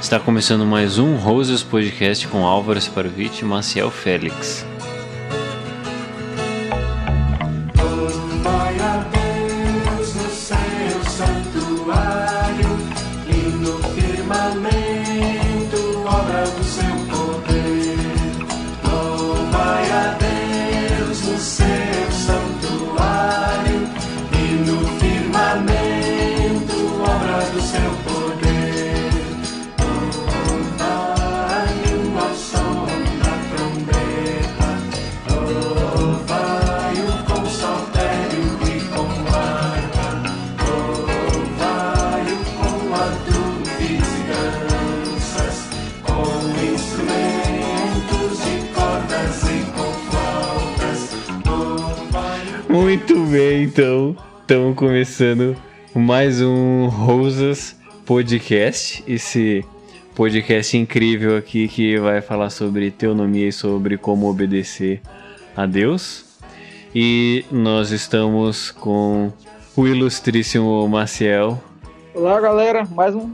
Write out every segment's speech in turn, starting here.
Está começando mais um Roses Podcast com Álvaro Sparovitch e Maciel Félix. Bem, então, estamos começando mais um Rosas Podcast. Esse podcast incrível aqui que vai falar sobre teonomia e sobre como obedecer a Deus. E nós estamos com o ilustríssimo Maciel. Olá, galera. Mais, um,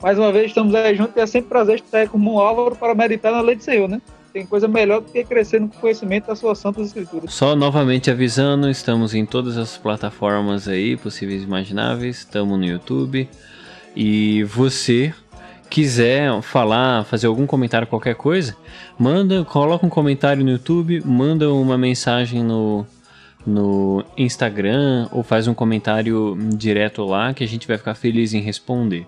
mais uma vez estamos aí juntos e é sempre prazer estar com o Álvaro para meditar na lei do Senhor, né? Tem coisa melhor do que crescer no conhecimento das suas santas escrituras. Só novamente avisando, estamos em todas as plataformas aí possíveis e imagináveis, estamos no YouTube. E você quiser falar, fazer algum comentário, qualquer coisa, manda, coloca um comentário no YouTube, manda uma mensagem no, no Instagram ou faz um comentário direto lá que a gente vai ficar feliz em responder.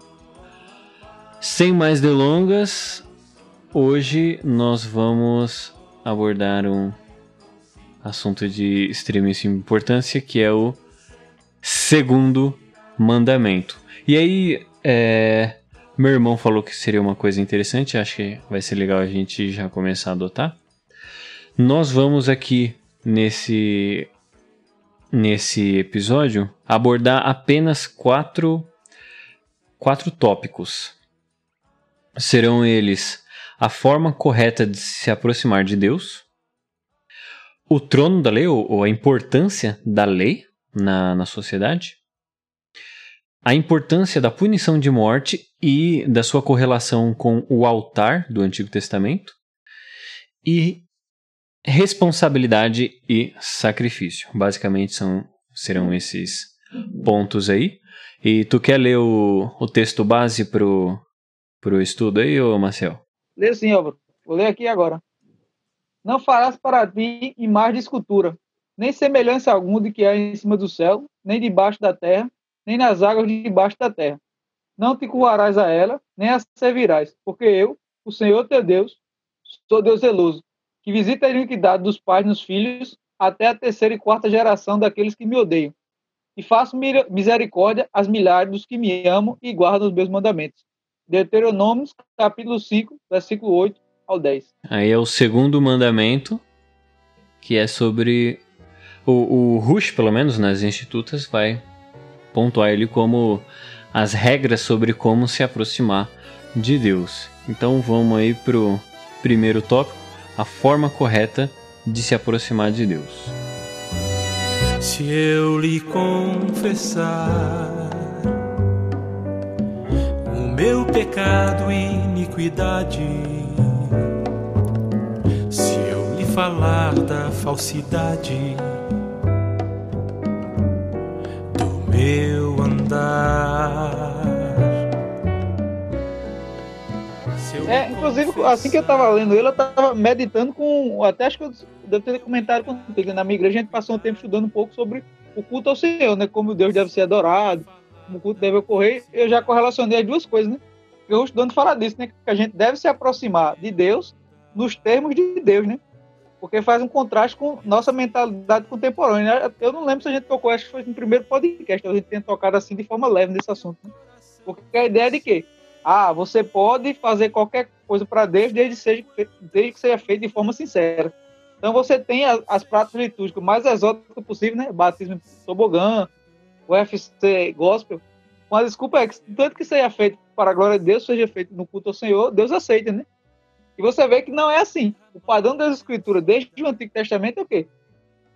Sem mais delongas, Hoje nós vamos abordar um assunto de extremíssima importância que é o segundo mandamento. E aí, é, meu irmão falou que seria uma coisa interessante, acho que vai ser legal a gente já começar a adotar. Nós vamos aqui nesse nesse episódio abordar apenas quatro quatro tópicos. Serão eles a forma correta de se aproximar de Deus, o trono da lei, ou, a importância da lei na, na sociedade, a importância da punição de morte e da sua correlação com o altar do Antigo Testamento, e responsabilidade e sacrifício. Basicamente são, serão esses pontos aí. E tu quer ler o, o texto base pro, pro estudo aí, ô Marcel? Lê assim, Álvaro. Vou ler aqui agora. Não farás para ti imagem de escultura, nem semelhança alguma de que há em cima do céu, nem debaixo da terra, nem nas águas debaixo da terra. Não te curvarás a ela, nem a servirás, porque eu, o Senhor teu Deus, sou Deus zeloso, que visita a iniquidade dos pais nos filhos, até a terceira e quarta geração daqueles que me odeiam. E faço misericórdia às milhares dos que me amam e guardam os meus mandamentos. Deuteronômio, capítulo 5, versículo 8 ao 10. Aí é o segundo mandamento, que é sobre. O, o Rush, pelo menos nas institutas, vai pontuar ele como as regras sobre como se aproximar de Deus. Então vamos aí pro primeiro tópico, a forma correta de se aproximar de Deus. Se eu lhe confessar meu pecado e iniquidade. Se eu lhe falar da falsidade do meu andar. É, inclusive, assim que eu tava lendo ele, eu tava meditando com. Até acho que eu devo ter comentado contigo. Na minha igreja, a gente passou um tempo estudando um pouco sobre o culto ao Senhor, né? Como Deus deve ser adorado, como o culto deve ocorrer, eu já correlacionei as duas coisas, né? Eu estudando falar disso, né? Que a gente deve se aproximar de Deus nos termos de Deus, né? Porque faz um contraste com nossa mentalidade contemporânea. Eu não lembro se a gente tocou, acho que foi no primeiro podcast, a gente tem tocado assim de forma leve nesse assunto. Né? Porque a ideia é de quê? Ah, você pode fazer qualquer coisa para Deus desde, seja, desde que seja feito de forma sincera. Então você tem as, as práticas litúrgicas mais exóticas possível, né? Batismo tobogã, o UFC gospel, com a desculpa é que tanto que seja feito para a glória de Deus, seja feito no culto ao Senhor, Deus aceita, né? E você vê que não é assim. O padrão das escrituras, desde o Antigo Testamento, é o quê?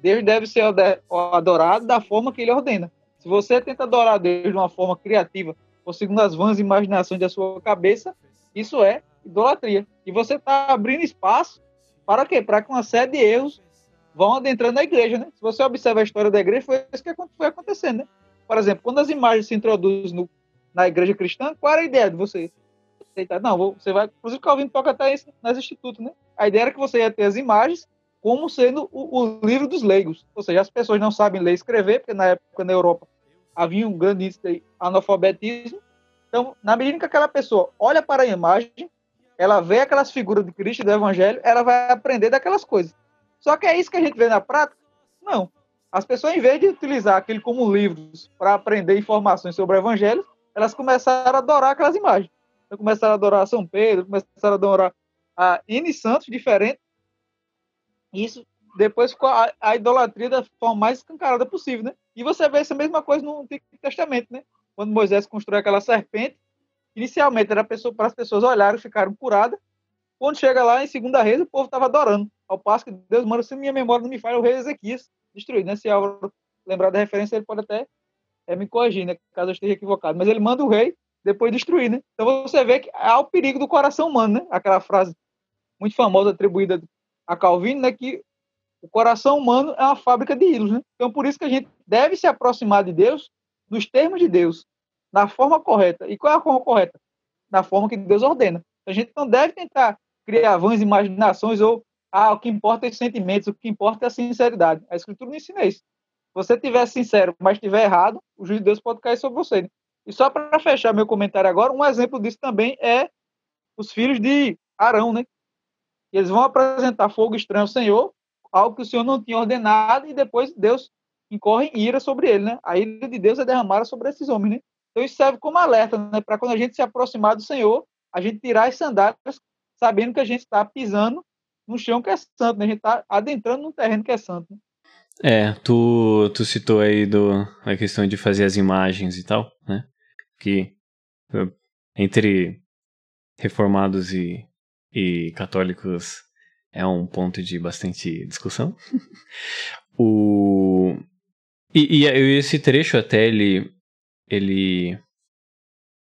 Deus deve ser adorado da forma que ele ordena. Se você tenta adorar Deus de uma forma criativa, ou segundo as vãs imaginações da sua cabeça, Isso é idolatria. E você está abrindo espaço para quê? Para que uma série de erros vão adentrando na igreja, né? Se você observa a história da igreja, foi isso que foi acontecendo, né? Por exemplo, quando as imagens se introduzem no, na igreja cristã, qual era a ideia de você? Não, você vai. Inclusive, Calvino toca até isso nas institutos, né? A ideia era que você ia ter as imagens como sendo o, o, livro dos leigos. Ou seja, as pessoas não sabem ler e escrever, porque na época na Europa havia um grande índice de analfabetismo. Então, na medida que aquela pessoa olha para a imagem, ela vê aquelas figuras de Cristo do Evangelho, ela vai aprender daquelas coisas. Só que é isso que a gente vê na prática? Não. As pessoas, em vez de utilizar aquele como livros para aprender informações sobre o Evangelho, elas começaram a adorar aquelas imagens. Então, começaram a adorar São Pedro, começaram a adorar a N santos diferentes. Isso depois ficou a, a, idolatria da forma mais escancarada possível, né? E você vê essa mesma coisa no Antigo Testamento, né? Quando Moisés construiu aquela serpente, inicialmente era para as pessoas olharem e ficaram curadas. Quando chega lá em Segunda Reis, o povo estava adorando. Ao passo que Deus manda, se minha memória não me falha, o rei Ezequias destruído, né? Se Álvaro lembrar da referência, ele pode até é, me corrigir, né? Caso eu esteja equivocado. Mas ele manda o rei depois destruir, né? Então você vê que há o perigo do coração humano, né? Aquela frase muito famosa atribuída a Calvino, né? Que o coração humano é uma fábrica de ídolos, né? Então por isso que a gente deve se aproximar de Deus nos termos de Deus, na forma correta. E qual é a forma correta? Na forma que Deus ordena. A gente não deve tentar criar vãs imaginações ou ah, o que importa é os sentimentos, o que importa é a sinceridade. A Escritura não ensina isso. Se você estiver sincero, mas estiver errado, o juiz de Deus pode cair sobre você. Né? E só para fechar meu comentário agora, um exemplo disso também é os filhos de Arão, né? Eles vão apresentar fogo estranho ao Senhor, algo que o Senhor não tinha ordenado, e depois Deus incorre em ira sobre ele, né? A ira de Deus é derramada sobre esses homens, né? Então isso serve como alerta, né? Para quando a gente se aproximar do Senhor, a gente tirar as sandálias, sabendo que a gente está pisando no chão que é santo, né? A gente está adentrando num terreno que é santo. Né? É, tu, tu citou aí do, a questão de fazer as imagens e tal, né? Que entre reformados e, e católicos é um ponto de bastante discussão. o, e, e esse trecho até ele ele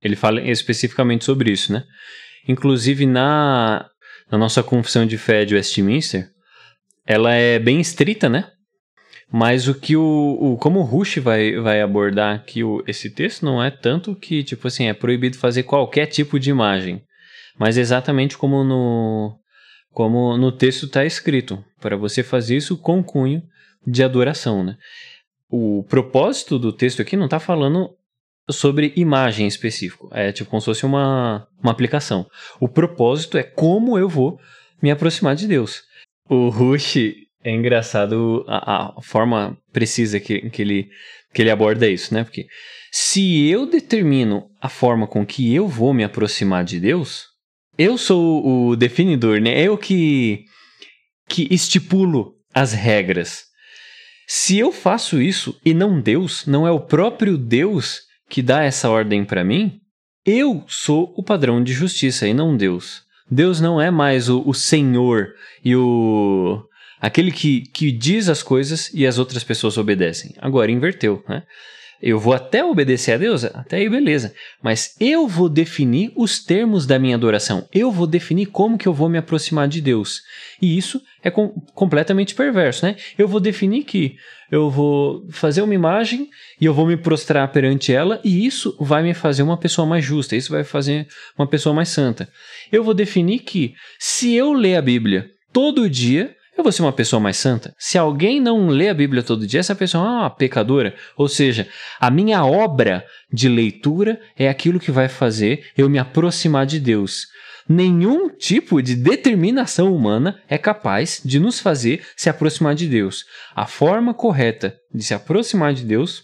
ele fala especificamente sobre isso, né? Inclusive na na nossa confissão de fé de Westminster, ela é bem estrita, né? Mas o que o, o como o Rush vai, vai abordar aqui o, esse texto não é tanto que tipo assim é proibido fazer qualquer tipo de imagem, mas exatamente como no como no texto está escrito para você fazer isso com cunho de adoração, né? O propósito do texto aqui não está falando sobre imagem específico. É tipo como se fosse uma, uma aplicação. O propósito é como eu vou me aproximar de Deus. O Rush é engraçado a, a forma precisa que, que, ele, que ele aborda isso, né? Porque se eu determino a forma com que eu vou me aproximar de Deus, eu sou o definidor, né? Eu que, que estipulo as regras. Se eu faço isso e não Deus, não é o próprio Deus que dá essa ordem para mim, eu sou o padrão de justiça e não Deus. Deus não é mais o, o Senhor e o aquele que, que diz as coisas e as outras pessoas obedecem. Agora inverteu, né? Eu vou até obedecer a Deus, até aí beleza. Mas eu vou definir os termos da minha adoração. Eu vou definir como que eu vou me aproximar de Deus. E isso é com, completamente perverso, né? Eu vou definir que eu vou fazer uma imagem e eu vou me prostrar perante ela e isso vai me fazer uma pessoa mais justa, isso vai fazer uma pessoa mais santa. Eu vou definir que se eu ler a Bíblia todo dia, eu vou ser uma pessoa mais santa? Se alguém não lê a Bíblia todo dia, essa pessoa é uma pecadora. Ou seja, a minha obra de leitura é aquilo que vai fazer eu me aproximar de Deus. Nenhum tipo de determinação humana é capaz de nos fazer se aproximar de Deus. A forma correta de se aproximar de Deus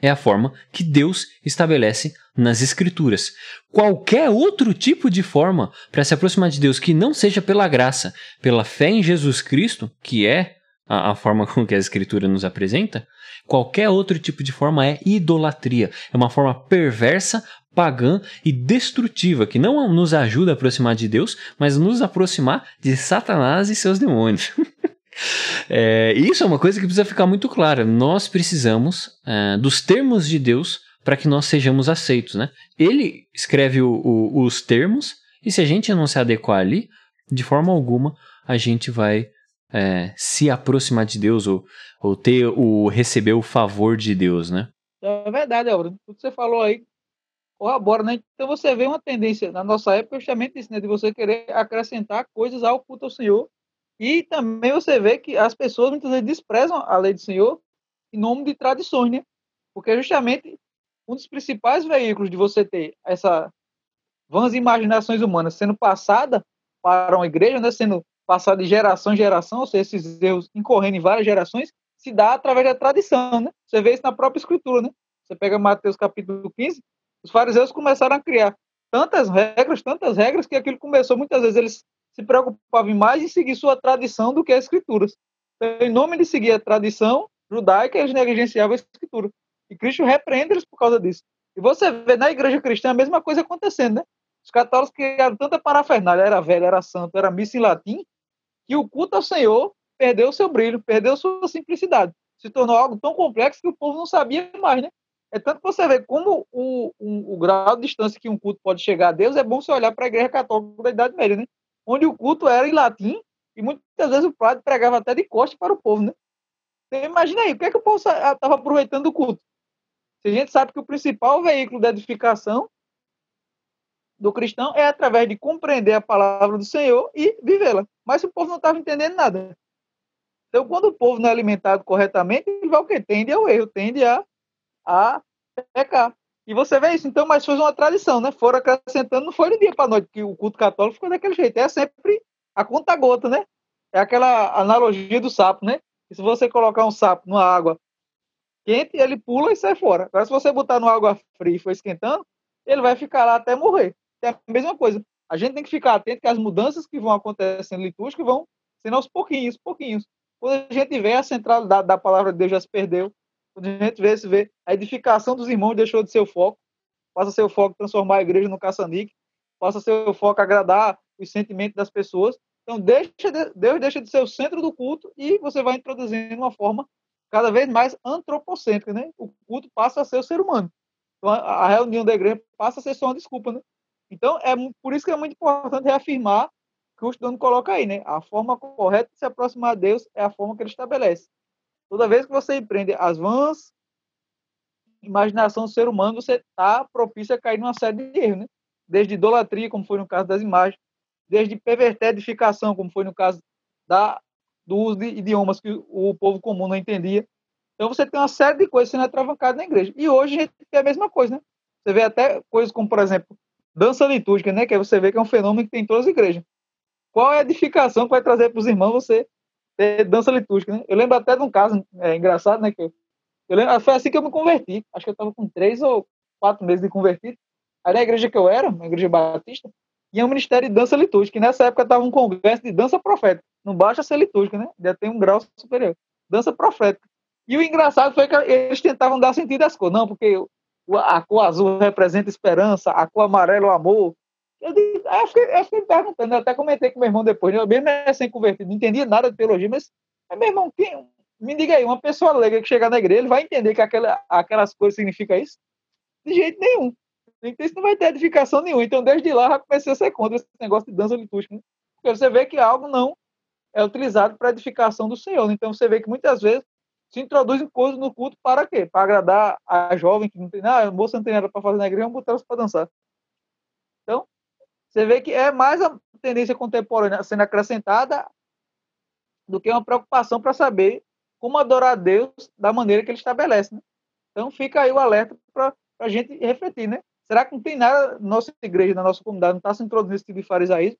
é a forma que Deus estabelece nas Escrituras. Qualquer outro tipo de forma para se aproximar de Deus que não seja pela graça, pela fé em Jesus Cristo, que é a, a, forma com que a Escritura nos apresenta, qualquer outro tipo de forma é idolatria. É uma forma perversa, pagã e destrutiva que não nos ajuda a aproximar de Deus, mas nos aproximar de Satanás e seus demônios. É, isso é uma coisa que precisa ficar muito clara. Nós precisamos é, dos termos de Deus para que nós sejamos aceitos, né? Ele escreve o, o, os termos e se a gente não se adequar ali, de forma alguma a gente vai é, se aproximar de Deus ou, ou ter o receber o favor de Deus, né? É verdade, Álvaro. Tudo que você falou aí corrobora, né? Então você vê uma tendência na nossa época justamente isso, né? De você querer acrescentar coisas ao culto ao Senhor. E também você vê que as pessoas muitas vezes desprezam a lei do Senhor em nome de tradições, né? Porque justamente um dos principais veículos de você ter essa vãs imaginações humanas sendo passada para uma igreja, né? Sendo passada de geração em geração, ou seja, esses erros incorrendo em várias gerações, se dá através da tradição, né? Você vê isso na própria escritura, né? Você pega Mateus capítulo 15, os fariseus começaram a criar tantas regras, tantas regras, que aquilo começou, muitas vezes eles se preocupavam mais em seguir sua tradição do que as escrituras. Então, em nome de seguir a tradição judaica, eles negligenciavam a escritura. E Cristo repreende eles por causa disso. E você vê na igreja cristã a mesma coisa acontecendo, né? Os católicos criaram tanta parafernália, era velho, era santo, era missa em latim, que o culto ao Senhor perdeu seu brilho, perdeu sua simplicidade. Se tornou algo tão complexo que o povo não sabia mais, né? É tanto que você vê como o, o, grau de distância que um culto pode chegar a Deus, é bom você olhar para a igreja católica da Idade Média, né? Onde o culto era em latim e muitas vezes o padre pregava até de costas para o povo, né? Então, imagina aí, o que é que o povo estava aproveitando do culto? Se a gente sabe que o principal veículo da edificação do cristão é através de compreender a palavra do Senhor e vivê-la. Mas o povo não estava entendendo nada. Então, quando o povo não é alimentado corretamente, ele vai o quê? Tende ao erro, tende a, a pecar. E você vê isso, então, mas foi uma tradição, né? Foram acrescentando, não foi de dia para noite que o culto católico ficou daquele jeito. É sempre a conta gota, né? É aquela analogia do sapo, né? E se você colocar um sapo numa água quente, ele pula e sai fora. Agora, se você botar numa água fria e for esquentando, ele vai ficar lá até morrer é a mesma coisa. A gente tem que ficar atento que as mudanças que vão acontecendo litúrgicas vão sendo aos pouquinhos, pouquinhos. Quando a gente vê a centralidade da palavra de Deus já se perdeu, quando a gente vê, se vê a edificação dos irmãos deixou de ser o foco, passa a ser o foco transformar a igreja no caçanique, passa a ser o foco agradar os sentimentos das pessoas. Então, deixa de, Deus deixa de ser o centro do culto e você vai introduzindo uma forma cada vez mais antropocêntrica, né? O culto passa a ser o ser humano. Então, a, a reunião da igreja passa a ser só uma desculpa, né? Então, é por isso que é muito importante reafirmar que o estudante coloca aí, né? A forma correta de se aproximar a Deus é a forma que ele estabelece. Toda vez que você empreende as vãs imaginação do ser humano, você está propício a cair numa série de erros, né? Desde idolatria, como foi no caso das imagens, desde perverter edificação, como foi no caso da, do uso de idiomas que o povo comum não entendia. Então você tem uma série de coisas sendo atravancadas na igreja. E hoje a gente tem a mesma coisa, né? Você vê até coisas como, por exemplo, dança litúrgica, né? Que você vê que é um fenômeno que tem em todas as igrejas. Qual é a edificação que vai trazer para os irmãos você ter dança litúrgica, né? Eu lembro até de um caso é, engraçado, né? Que eu, lembro, foi assim que eu me converti. Acho que eu estava com três ou quatro meses de convertido. Aí na igreja que eu era, na igreja batista, tinha um ministério de dança litúrgica. E nessa época estava um congresso de dança profética. Não baixa ser litúrgica, né? Já tem um grau superior. Dança profética. E o engraçado foi que eles tentavam dar sentido às coisas. Não, porque a cor azul representa esperança, a cor amarela o amor. Eu, digo, eu, fiquei, eu fiquei perguntando, eu até comentei com meu irmão depois, eu mesmo sem convertido, não entendia nada de teologia, mas, meu irmão, quem, me diga aí, uma pessoa leiga que chegar na igreja, ele vai entender que aquela, aquelas coisas significam isso? De jeito nenhum. Então isso não vai ter edificação nenhuma. Então, desde lá, já comecei a ser contra esse negócio de dança litúrgica. Né? Porque você vê que algo não é utilizado para edificação do Senhor. Então, você vê que muitas vezes se introduzem coisas no culto para quê? Para agradar a jovem que não tem nada, ah, a moça não tem nada para fazer na igreja, vamos botar elas para dançar. Você vê que é mais a tendência contemporânea sendo acrescentada do que uma preocupação para saber como adorar a Deus da maneira que ele estabelece. Né? Então, fica aí o alerta para a gente refletir, né? Será que não tem nada na nossa igreja, na nossa comunidade, não está se introduzindo esse tipo de farisaísmo?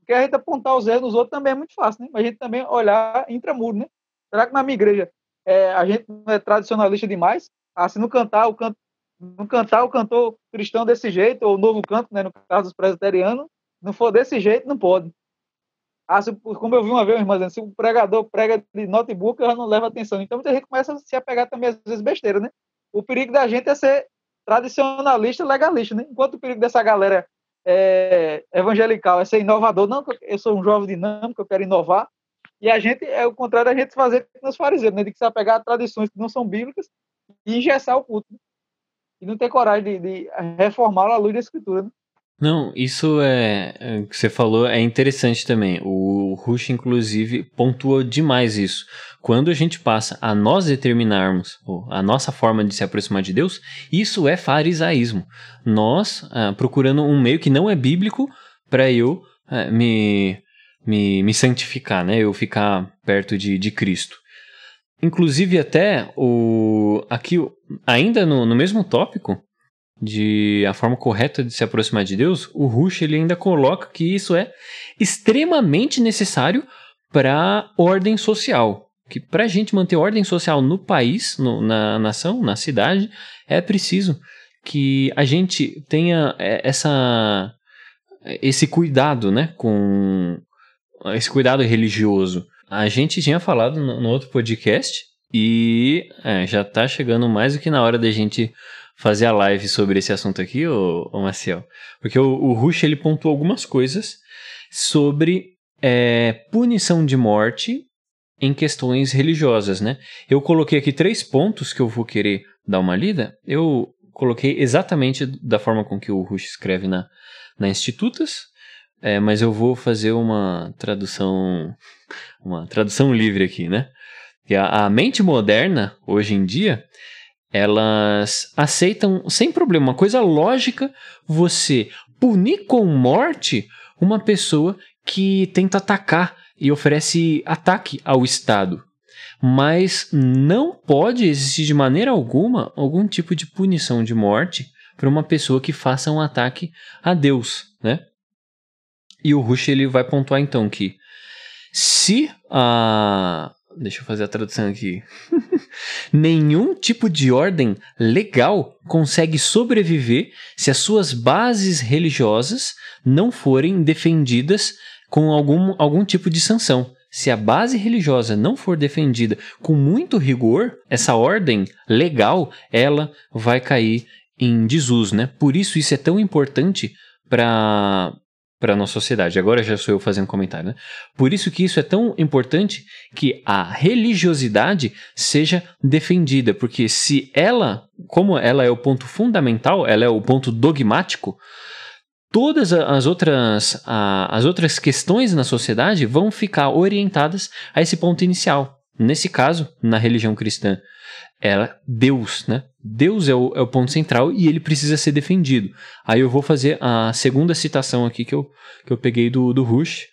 Porque a gente apontar os erros nos outros também é muito fácil, né? Mas a gente também olhar intramuro, né? Será que na minha igreja é, a gente não é tradicionalista demais. Ah, se não cantar, o canto, não cantar o cantor cristão desse jeito, ou o novo canto, né, no caso dos presbiterianos, não for desse jeito, não pode. Ah, se, como eu vi uma vez, irmã, dizendo, se o pregador prega de notebook, eu não leva atenção. Então, muita gente começa a se apegar também, às vezes, besteira, né? O perigo da gente é ser tradicionalista legalista, né? Enquanto o perigo dessa galera é, evangelical é ser inovador, não, eu sou um jovem dinâmico, eu quero inovar, e a gente, é o contrário da gente fazer com os fariseus, né? De que se apegar a tradições que não são bíblicas e engessar o culto. E não ter coragem de, de reformá-lo luz da escritura. Né? Não, isso é, é que você falou é interessante também. O Rush, inclusive, pontua demais isso. Quando a gente passa a nós determinarmos a nossa forma de se aproximar de Deus, isso é farisaísmo. Nós ah, procurando um meio que não é bíblico para eu ah, me, me, me santificar, né? Eu ficar perto de, de Cristo. Inclusive até o aqui ainda no, no mesmo tópico de a forma correta de se aproximar de Deus, o Rush ele ainda coloca que isso é extremamente necessário para ordem social. Que para a gente manter ordem social no país, no, na nação, na cidade, é preciso que a gente tenha é, essa esse cuidado, né, com esse cuidado religioso. A gente tinha falado no, no outro podcast e é, já está chegando mais do que na hora da gente fazer a live sobre esse assunto aqui, ô, ô Maciel. Porque o, o Rush ele pontuou algumas coisas sobre é, punição de morte em questões religiosas, né? Eu coloquei aqui três pontos que eu vou querer dar uma lida. Eu coloquei exatamente da forma com que o Rush escreve na, na Institutas, é, mas eu vou fazer uma tradução, uma tradução livre aqui, né? Que a, a mente moderna, hoje em dia, elas aceitam sem problema, uma coisa lógica, você punir com morte uma pessoa que tenta atacar e oferece ataque ao Estado. Mas não pode existir de maneira alguma algum tipo de punição de morte para uma pessoa que faça um ataque a Deus, né? E o Rush ele vai pontuar então que se a deixa eu fazer a tradução aqui. Nenhum tipo de ordem legal consegue sobreviver se as suas bases religiosas não forem defendidas com algum, algum tipo de sanção. Se a base religiosa não for defendida com muito rigor, essa ordem legal, ela vai cair em desuso, né? Por isso isso é tão importante para para a nossa sociedade. Agora já sou eu fazendo comentário, né? Por isso que isso é tão importante que a religiosidade seja defendida, porque se ela, como ela é o ponto fundamental, ela é o ponto dogmático, todas as outras, as outras questões na sociedade vão ficar orientadas a esse ponto inicial. Nesse caso, na religião cristã, é Deus, né? Deus é o, é o ponto central e ele precisa ser defendido. Aí eu vou fazer a segunda citação aqui que eu, que eu peguei do, do Rush.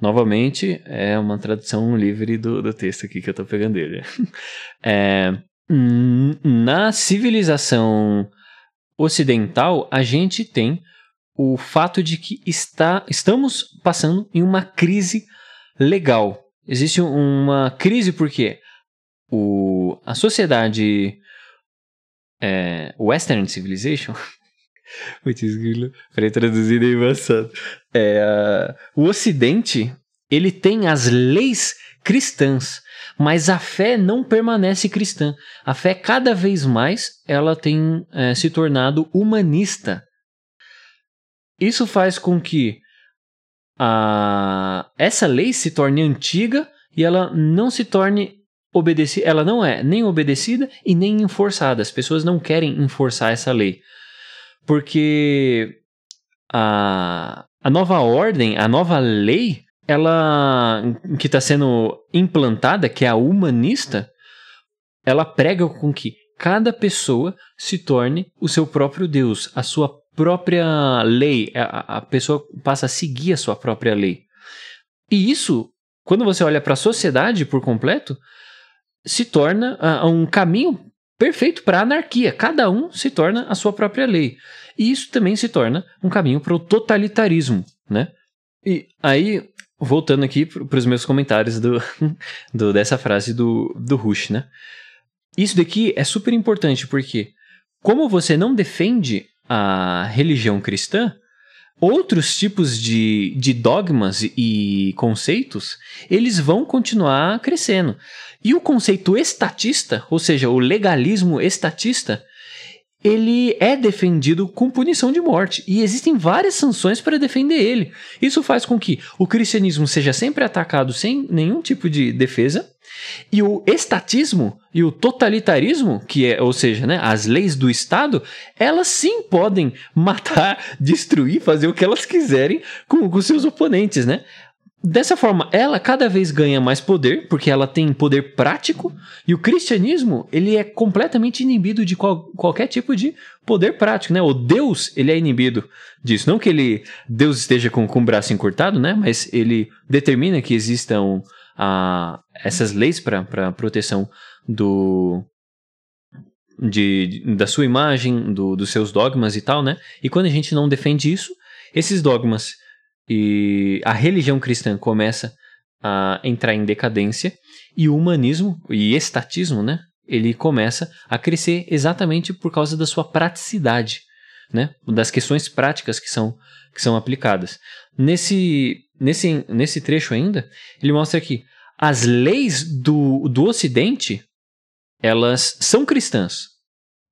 Novamente, é uma tradução livre do, do texto aqui que eu estou pegando dele. É, na civilização ocidental, a gente tem o fato de que está, estamos passando em uma crise legal. Existe uma crise porque o, a sociedade é, Western Civilization. Para traduzir é embaçado. É, o Ocidente, ele tem as leis cristãs, mas a fé não permanece cristã. A fé, cada vez mais, ela tem é, se tornado humanista. Isso faz com que a, essa lei se torne antiga e ela não se torne obedecida, ela não é nem obedecida e nem enforçada. As pessoas não querem enforçar essa lei. Porque a, a nova ordem, a nova lei, ela que está sendo implantada, que é a humanista, ela prega com que cada pessoa se torne o seu próprio Deus, a sua própria lei. A, a pessoa passa a seguir a sua própria lei. E isso, quando você olha para a sociedade por completo, se torna uh, um caminho perfeito para a anarquia. Cada um se torna a sua própria lei. E isso também se torna um caminho para o totalitarismo, né? E aí, voltando aqui para os meus comentários do, do, dessa frase do, do Rush, né? Isso daqui é super importante porque, como você não defende a religião cristã, outros tipos de, de dogmas e conceitos, eles vão continuar crescendo. E o conceito estatista, ou seja, o legalismo estatista, ele é defendido com punição de morte e existem várias sanções para defender ele. Isso faz com que o cristianismo seja sempre atacado sem nenhum tipo de defesa e o estatismo e o totalitarismo, que é, ou seja, né, as leis do Estado, elas sim podem matar, destruir, fazer o que elas quiserem com, com seus oponentes, né? Dessa forma, ela cada vez ganha mais poder, porque ela tem poder prático, e o cristianismo, ele é completamente inibido de qual, qualquer tipo de poder prático, né? O Deus, ele é inibido disso. Não que ele, Deus esteja com, com o braço encurtado, né? Mas ele determina que existam ah, essas leis para proteção do, de, da sua imagem, do, dos seus dogmas e tal, né? E quando a gente não defende isso, esses dogmas e a religião cristã começa a entrar em decadência e o humanismo e estatismo, né? Ele começa a crescer exatamente por causa da sua praticidade, né? Das questões práticas que são que são aplicadas. Nesse nesse nesse trecho ainda, ele mostra que as leis do, do Ocidente elas são cristãs,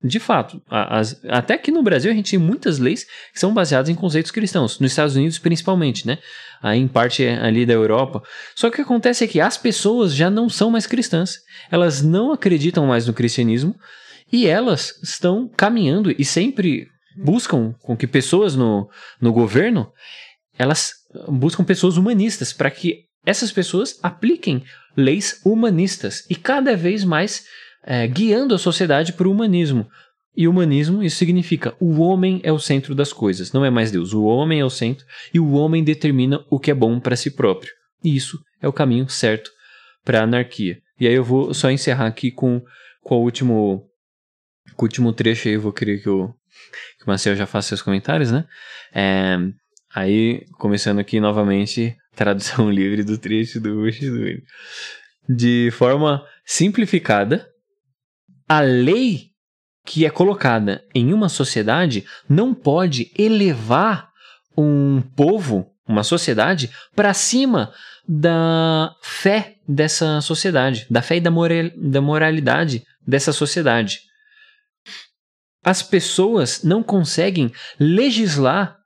de fato, as, até aqui no Brasil a gente tem muitas leis que são baseadas em conceitos cristãos, nos Estados Unidos principalmente, né? Aí em parte ali da Europa. Só que o que acontece é que as pessoas já não são mais cristãs, elas não acreditam mais no cristianismo e elas estão caminhando e sempre buscam com que pessoas no, no governo elas buscam pessoas humanistas para que essas pessoas apliquem leis humanistas e cada vez mais é, guiando a sociedade para o humanismo. E humanismo, isso significa o homem é o centro das coisas, não é mais Deus. O homem é o centro e o homem determina o que é bom para si próprio. E isso é o caminho certo para a anarquia. E aí eu vou só encerrar aqui com, com, o, último, com o último trecho aí, eu vou querer que o, que o Marcel já faça seus comentários, né? É, aí, começando aqui novamente, tradução livre do trecho do Bushido. De forma simplificada, a lei que é colocada em uma sociedade não pode elevar um povo, uma sociedade, para cima da fé dessa sociedade, da fé e da, moral, da moralidade dessa sociedade. As pessoas não conseguem legislar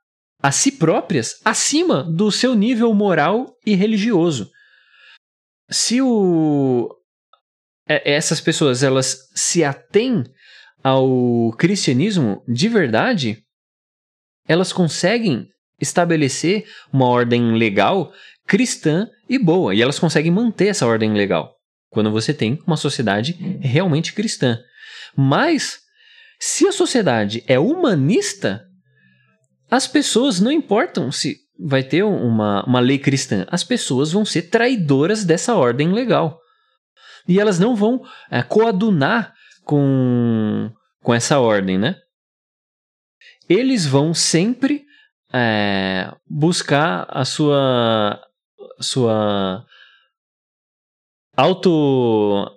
a si próprias acima do seu nível moral e religioso. Se o, é, essas pessoas elas se atêm ao cristianismo de verdade, elas conseguem estabelecer uma ordem legal cristã e boa, e elas conseguem manter essa ordem legal quando você tem uma sociedade realmente cristã. Mas se a sociedade é humanista, as pessoas não importam se vai ter uma, uma lei cristã, as pessoas vão ser traidoras dessa ordem legal e elas não vão é, coadunar com, com essa ordem, né? Eles vão sempre é, buscar a sua sua auto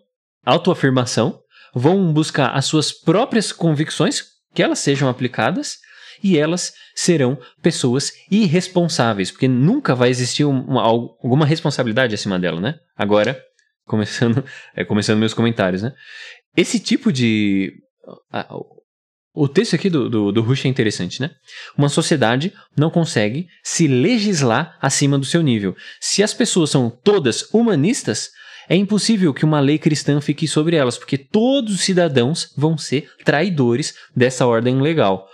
autoafirmação, vão buscar as suas próprias convicções que elas sejam aplicadas e elas serão pessoas irresponsáveis, porque nunca vai existir uma, alguma responsabilidade acima dela, né? Agora, começando, é, começando meus comentários, né? Esse tipo de. o texto aqui do, do, do Rush é interessante, né? Uma sociedade não consegue se legislar acima do seu nível. Se as pessoas são todas humanistas, é impossível que uma lei cristã fique sobre elas, porque todos os cidadãos vão ser traidores dessa ordem legal.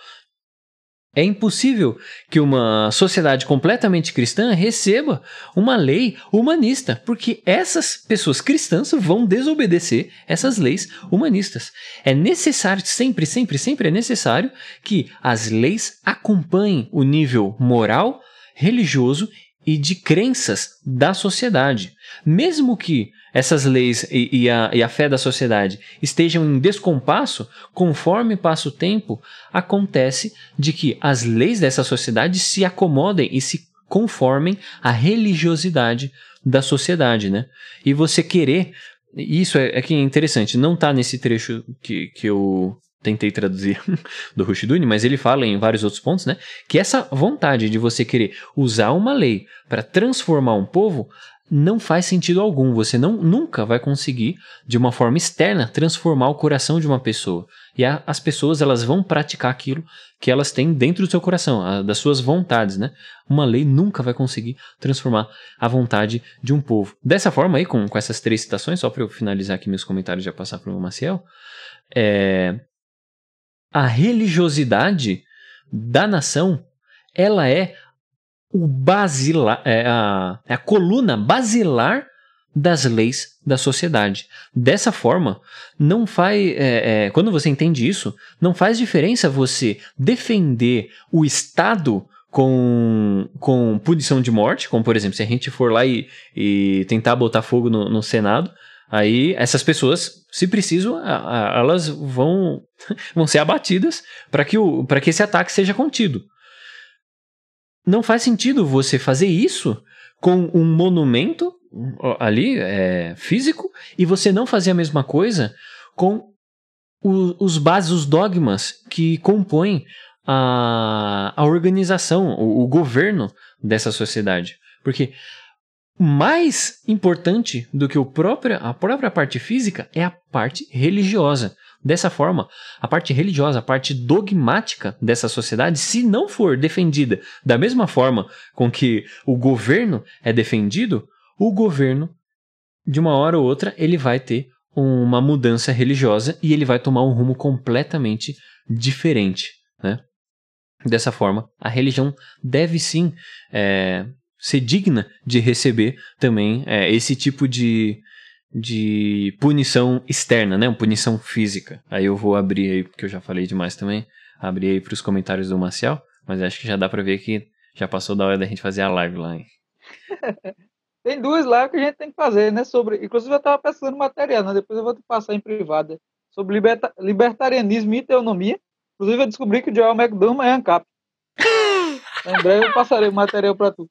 É impossível que uma sociedade completamente cristã receba uma lei humanista, porque essas pessoas cristãs vão desobedecer essas leis humanistas. É necessário, sempre, sempre, sempre é necessário que as leis acompanhem o nível moral, religioso e de crenças da sociedade. Mesmo que essas leis e, e, a, e a fé da sociedade estejam em descompasso, conforme passa o tempo, acontece de que as leis dessa sociedade se acomodem e se conformem à religiosidade da sociedade, né? E você querer, isso é, é que é interessante, não está nesse trecho que, que eu tentei traduzir do Rushduni, mas ele fala em vários outros pontos, né? Que essa vontade de você querer usar uma lei para transformar um povo não faz sentido algum. Você não nunca vai conseguir, de uma forma externa, transformar o coração de uma pessoa. E a, as pessoas elas vão praticar aquilo que elas têm dentro do seu coração, a, das suas vontades, né? Uma lei nunca vai conseguir transformar a vontade de um povo. Dessa forma aí, com, com essas três citações, só para eu finalizar aqui meus comentários e já passar para o Maciel, é, a religiosidade da nação, ela é o basilar, é a, é a coluna basilar das leis da sociedade. Dessa forma, não faz. É, é, quando você entende isso, não faz diferença você defender o Estado com, com punição de morte, como por exemplo, se a gente for lá e, e tentar botar fogo no, no Senado, aí essas pessoas, se preciso, elas vão, vão ser abatidas para que, o, que esse ataque seja contido não faz sentido você fazer isso com um monumento ali é, físico e você não fazer a mesma coisa com o, os bases, os dogmas que compõem a, a organização, o, o governo dessa sociedade. Porque mais importante do que o próprio, a própria parte física é a parte religiosa. Dessa forma, a parte religiosa, a parte dogmática dessa sociedade, se não for defendida da mesma forma com que o governo é defendido, o governo, de uma hora ou outra, ele vai ter uma mudança religiosa e ele vai tomar um rumo completamente diferente. Né? Dessa forma, a religião deve sim é, ser digna de receber também é, esse tipo de, de punição externa, né? Uma punição física. Aí eu vou abrir aí, porque eu já falei demais também, abrir aí para os comentários do Marcial, mas acho que já dá para ver que já passou da hora da gente fazer a live lá, hein? tem duas lives que a gente tem que fazer, né? Sobre, inclusive eu estava pesquisando material, né? Depois eu vou te passar em privada sobre liberta, libertarianismo e teonomia. Inclusive eu descobri que o Joel McDonough é ANCAP. Em breve eu passarei o material para tu.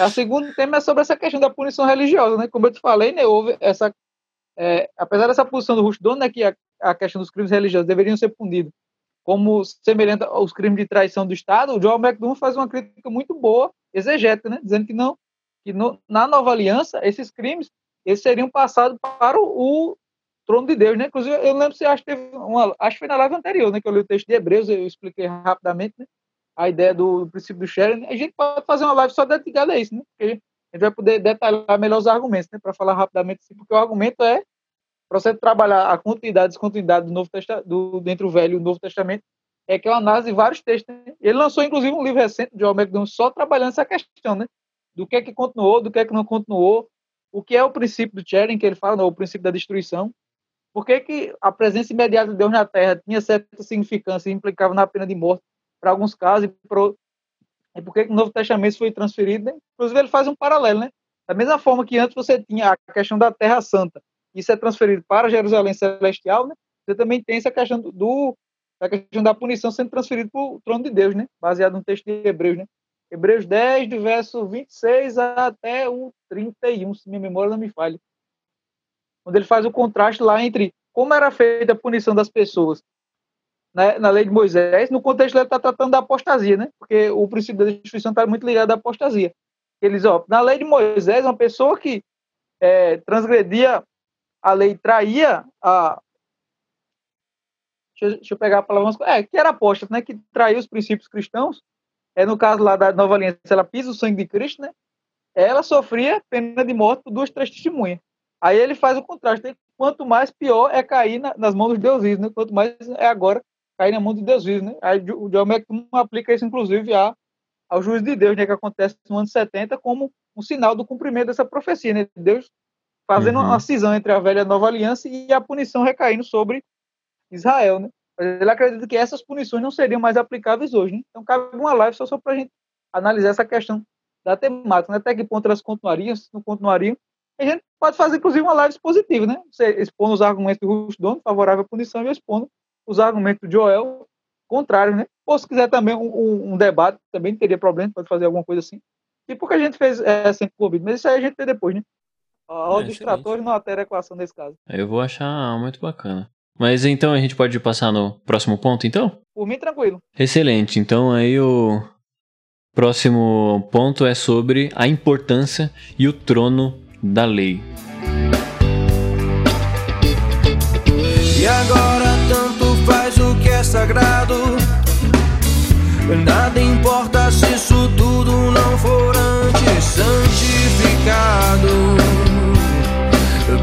A segundo tema é sobre essa questão da punição religiosa, né? Como eu te falei, né, houve essa, é, apesar dessa posição do Rushdon, né, que a, a, questão dos crimes religiosos deveriam ser punidos como semelhante aos crimes de traição do Estado, o Joel McDonough faz uma crítica muito boa, exegética, né, dizendo que não, que no, na Nova Aliança esses crimes eles seriam passados para o, o trono de Deus, né? Inclusive eu lembro se acho que teve uma, acho que foi na live anterior, né, que eu li o texto de Hebreus, eu expliquei rapidamente, né? A ideia do, do princípio do sharing, a gente pode fazer uma live só dedicada a isso, né? Porque a gente vai poder detalhar melhor os argumentos, né? Para falar rapidamente, assim, porque o argumento é para você trabalhar a continuidade e descontinuidade do Novo Testamento, do, entre o Velho e Novo Testamento, é que é uma análise de vários textos. Né? Ele lançou, inclusive, um livro recente, de McDonald, só trabalhando essa questão, né? Do que é que continuou, do que é que não continuou, o que é o princípio do sharing, que ele fala, não, o princípio da destruição, por que, que a presença imediata de Deus na Terra tinha certa significância e implicava na pena de morte, para alguns casos, e, e por que o Novo Testamento foi transferido. Né? Inclusive, ele faz um paralelo. Né? Da mesma forma que antes você tinha a questão da Terra Santa, isso é transferido para Jerusalém Celestial, né? você também tem essa questão do, da questão da punição sendo transferido para o trono de Deus, né? baseado no texto de Hebreus. Né? Hebreus 10, do verso 26 até o 31, se minha memória não me falha. Onde ele faz o contraste lá entre como era feita a punição das pessoas né, na lei de Moisés, no contexto ele está tratando da apostasia, né? Porque o princípio da destruição está muito ligado à apostasia. Eles, ó, na lei de Moisés, uma pessoa que é, transgredia a lei, traía a. Deixa, deixa eu pegar a palavra. É, que era apóstata, né? Que traía os princípios cristãos. É, no caso lá da nova aliança, ela pisa o sangue de Cristo, né? Ela sofria pena de morte por duas, três testemunhas. Aí ele faz o contraste. Né? Quanto mais pior é cair na, nas mãos dos deuses, né? Quanto mais é agora cair na mão de Deus vivo, né? Aí o John McCune aplica isso, inclusive, a, ao juízo de Deus, né? Que acontece no ano 70 como um sinal do cumprimento dessa profecia, né? Deus fazendo uhum. uma cisão entre a velha e a nova aliança e a punição recaindo sobre Israel, né? Mas ele acredita que essas punições não seriam mais aplicáveis hoje, né? Então cabe uma live só, só para a gente analisar essa questão da temática, né? Até que ponto elas continuariam, se não continuariam. A gente pode fazer, inclusive, uma live positiva, né? Você expondo os argumentos do Rushdon, favorável à punição, e eu expondo os argumentos de Joel contrários, né? Ou se quiser também um, um, debate, também não teria problema, pode fazer alguma coisa assim. E por que a gente fez é, sem Covid? Mas isso aí a gente vê depois, né? A é, distrator não altera a equação nesse caso. Eu vou achar muito bacana. Mas então a gente pode passar no próximo ponto, então? Por mim, tranquilo. Excelente. Então aí o próximo ponto é sobre a importância e o trono da lei. Sagrado. Nada importa se isso tudo não for antes santificado.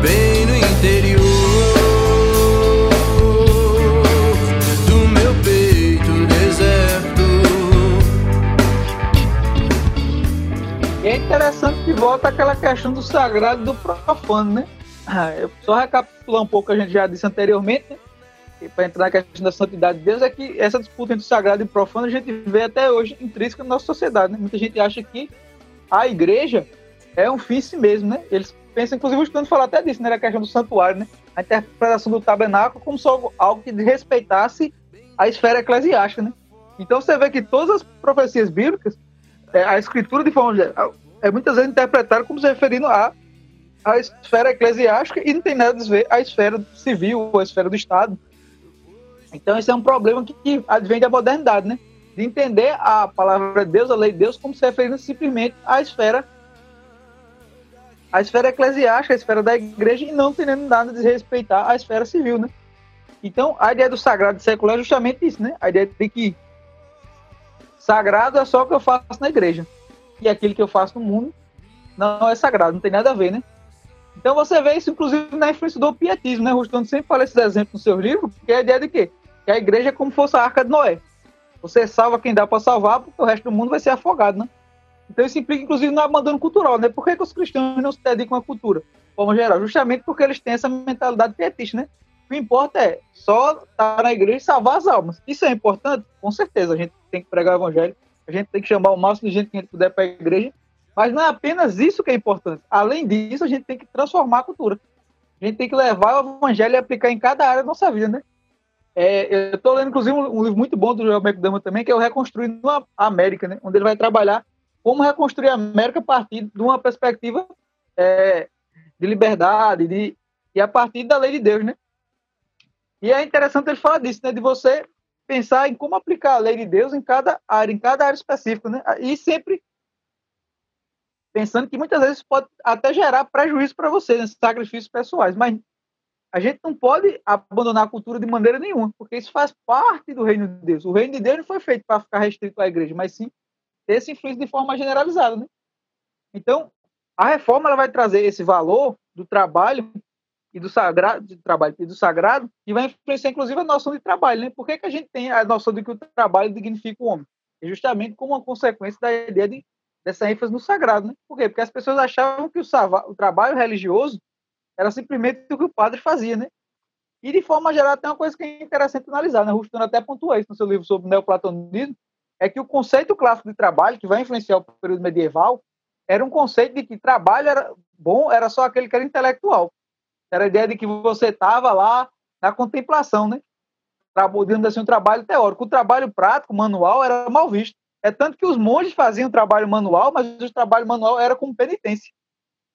Bem no interior do meu peito deserto. E é interessante que volta aquela questão do sagrado e do profano, né? Ah, eu só recapitular um pouco o que a gente já disse anteriormente, né? Para entrar na questão da santidade de Deus, é que essa disputa entre sagrado e profano a gente vê até hoje intrínseca na nossa sociedade. Né? Muita gente acha que a igreja é um fim em si mesmo, né? Eles pensam, inclusive o estudante falou até disso, né? A questão do santuário, né? A interpretação do tabernáculo como só algo que respeitasse a esfera eclesiástica, né? Então você vê que todas as profecias bíblicas, é, a escritura de forma geral, é muitas vezes interpretada como se referindo a a esfera eclesiástica e não tem nada a ver a esfera civil, a esfera do Estado. Então, esse é um problema que, que advém da modernidade, né? De entender a palavra de Deus, a lei de Deus, como se referindo simplesmente à esfera a esfera eclesiástica, a esfera da igreja, e não tendo nada de respeitar a esfera civil, né? Então, a ideia do sagrado e secular é justamente isso, né? A ideia de que sagrado é só o que eu faço na igreja. E aquilo que eu faço no mundo não é sagrado, não tem nada a ver, né? Então você vê isso, inclusive, na influência do pietismo, né? Rustano sempre fala esses exemplos no seu livro, que é a ideia de quê? Que a igreja é como se fosse a arca de Noé. Você salva quem dá para salvar, porque o resto do mundo vai ser afogado, né? Então isso implica, inclusive, no abandono cultural, né? Por que, que os cristãos não se dedicam à cultura, de forma geral? Justamente porque eles têm essa mentalidade pietista, né? O que importa é só estar na igreja e salvar as almas. Isso é importante? Com certeza. A gente tem que pregar o evangelho, a gente tem que chamar o máximo de gente que a gente puder para a igreja, mas não é apenas isso que é importante. Além disso, a gente tem que transformar a cultura. A gente tem que levar o evangelho e aplicar em cada área da nossa vida, né? É, eu estou lendo, inclusive, um, livro muito bom do Joel McDermott também, que é o Reconstruindo a América, né? Onde ele vai trabalhar como reconstruir a América a partir de uma perspectiva é, de liberdade de, e a partir da lei de Deus, né? E é interessante ele falar disso, né? De você pensar em como aplicar a lei de Deus em cada área, em cada área específica, né? E sempre pensando que muitas vezes pode até gerar prejuízo para você, né, sacrifícios pessoais, mas a gente não pode abandonar a cultura de maneira nenhuma, porque isso faz parte do reino de Deus. O reino de Deus não foi feito para ficar restrito à igreja, mas sim ter essa influência de forma generalizada, né? Então, a reforma ela vai trazer esse valor do trabalho e do sagrado, do trabalho e do sagrado, e vai influenciar inclusive a noção de trabalho, né? Por que, que a gente tem a noção de que o trabalho dignifica o homem? É justamente como uma consequência da ideia de dessa ênfase no sagrado, né? Por quê? Porque as pessoas achavam que o, o trabalho religioso era simplesmente o que o padre fazia, né? E de forma geral tem uma coisa que é interessante analisar, né? Rustano até pontua isso no seu livro sobre neoplatonismo, é que o conceito clássico de trabalho, que vai influenciar o período medieval, era um conceito de que trabalho era bom, era só aquele que era intelectual. Era a ideia de que você estava lá na contemplação, né? Trabalhando assim um trabalho teórico. O trabalho prático, manual, era mal visto. É tanto que os monges faziam trabalho manual, mas o trabalho manual era como penitência.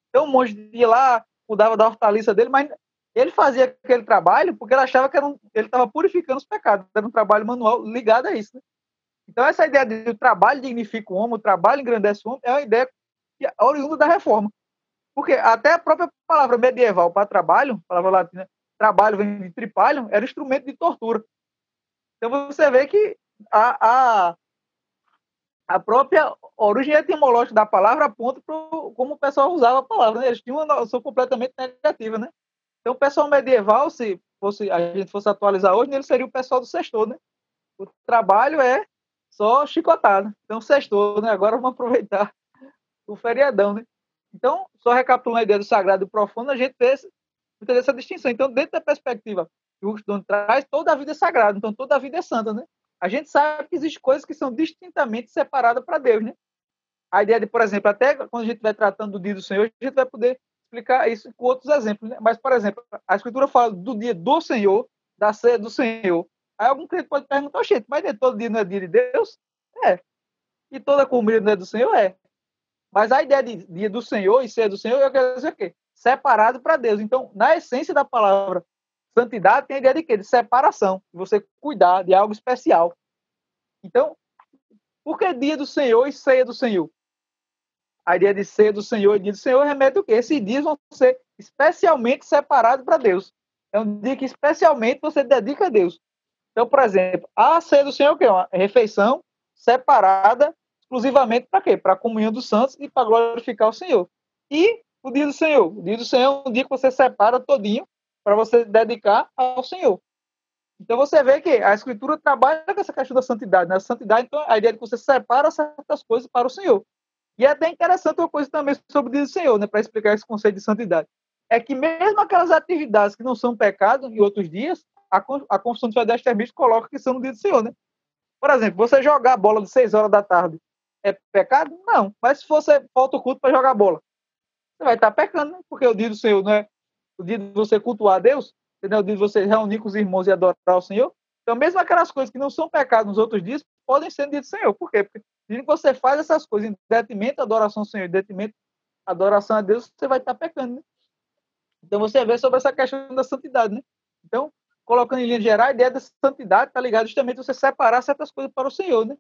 Então o monge ia lá, cuidava da hortaliça dele, mas ele fazia aquele trabalho porque ele achava que um, ele estava purificando os pecados. Era um trabalho manual ligado a isso. Né? Então essa ideia de o trabalho dignifica o homem, o trabalho engrandece o homem, é uma ideia é oriunda da reforma. Porque até a própria palavra medieval para trabalho, palavra latina, trabalho vem de tripalho, era instrumento de tortura. Então você vê que a, a a própria origem etimológica da palavra aponta para como o pessoal usava a palavra. Né? Eles tinham uma noção completamente negativa, né? Então, o pessoal medieval, se fosse, a gente fosse atualizar hoje, ele seria o pessoal do sextor, né? O trabalho é só chicotado. Então, sextor, né? Agora vamos aproveitar o feriadão, né? Então, só recapitulando a ideia do sagrado e do profano, a gente vê essa distinção. Então, dentro da perspectiva que o Rustone traz, toda a vida é sagrada. Então, toda a vida é santa, né? A gente sabe que existem coisas que são distintamente separadas para Deus, né? A ideia de, por exemplo, até quando a gente vai tratando do dia do Senhor, a gente vai poder explicar isso com outros exemplos. Né? Mas, por exemplo, a Escritura fala do dia do Senhor, da ceia do Senhor. Aí algum cliente pode perguntar, gente, mas nem todo dia não é dia de Deus? É. E toda comida não é do Senhor? É. Mas a ideia de dia do Senhor e ceia do Senhor, eu quero dizer o quê? Separado para Deus. Então, na essência da palavra Santidade tem a ideia de quê? De separação, de você cuidar de algo especial. Então, por que dia do Senhor e ceia do Senhor? a ideia de ser do Senhor e dia do Senhor remete o quê? Esses dias vão ser especialmente separados para Deus. É um dia que especialmente você dedica a Deus. Então, por exemplo, a ceia do Senhor é o quê? Uma refeição separada exclusivamente para quê? Para a comunhão dos santos e para glorificar o Senhor. E o dia do Senhor. O dia do Senhor é um dia que você separa todinho para você dedicar ao Senhor. Então você vê que a Escritura trabalha com essa questão da santidade. Né? A santidade, então, a ideia de que você separa certas coisas para o Senhor. E é até interessante uma coisa também sobre o Senhor, né, para explicar esse conceito de santidade. É que mesmo aquelas atividades que não são pecado em outros dias, a, Constituição de Extremistas coloca que são no dia do Senhor, né? Por exemplo, você jogar a bola de 6 horas da tarde é pecado? Não. Mas se você falta o culto para jogar bola, você vai estar pecando, né? Porque o dia do Senhor não é o dia de você cultuar a Deus, entendeu? o dia de você reunir com os irmãos e adorar o Senhor. Então, mesmo aquelas coisas que não são pecado nos outros dias, podem ser dia do Senhor. Por quê? Porque se você faz essas coisas em detrimento adoração ao Senhor, em detrimento adoração a Deus, você vai estar pecando, né? Então, você vê sobre essa questão da santidade, né? Então, colocando em linha geral, a ideia da santidade está ligada justamente a você separar certas coisas para o Senhor, né?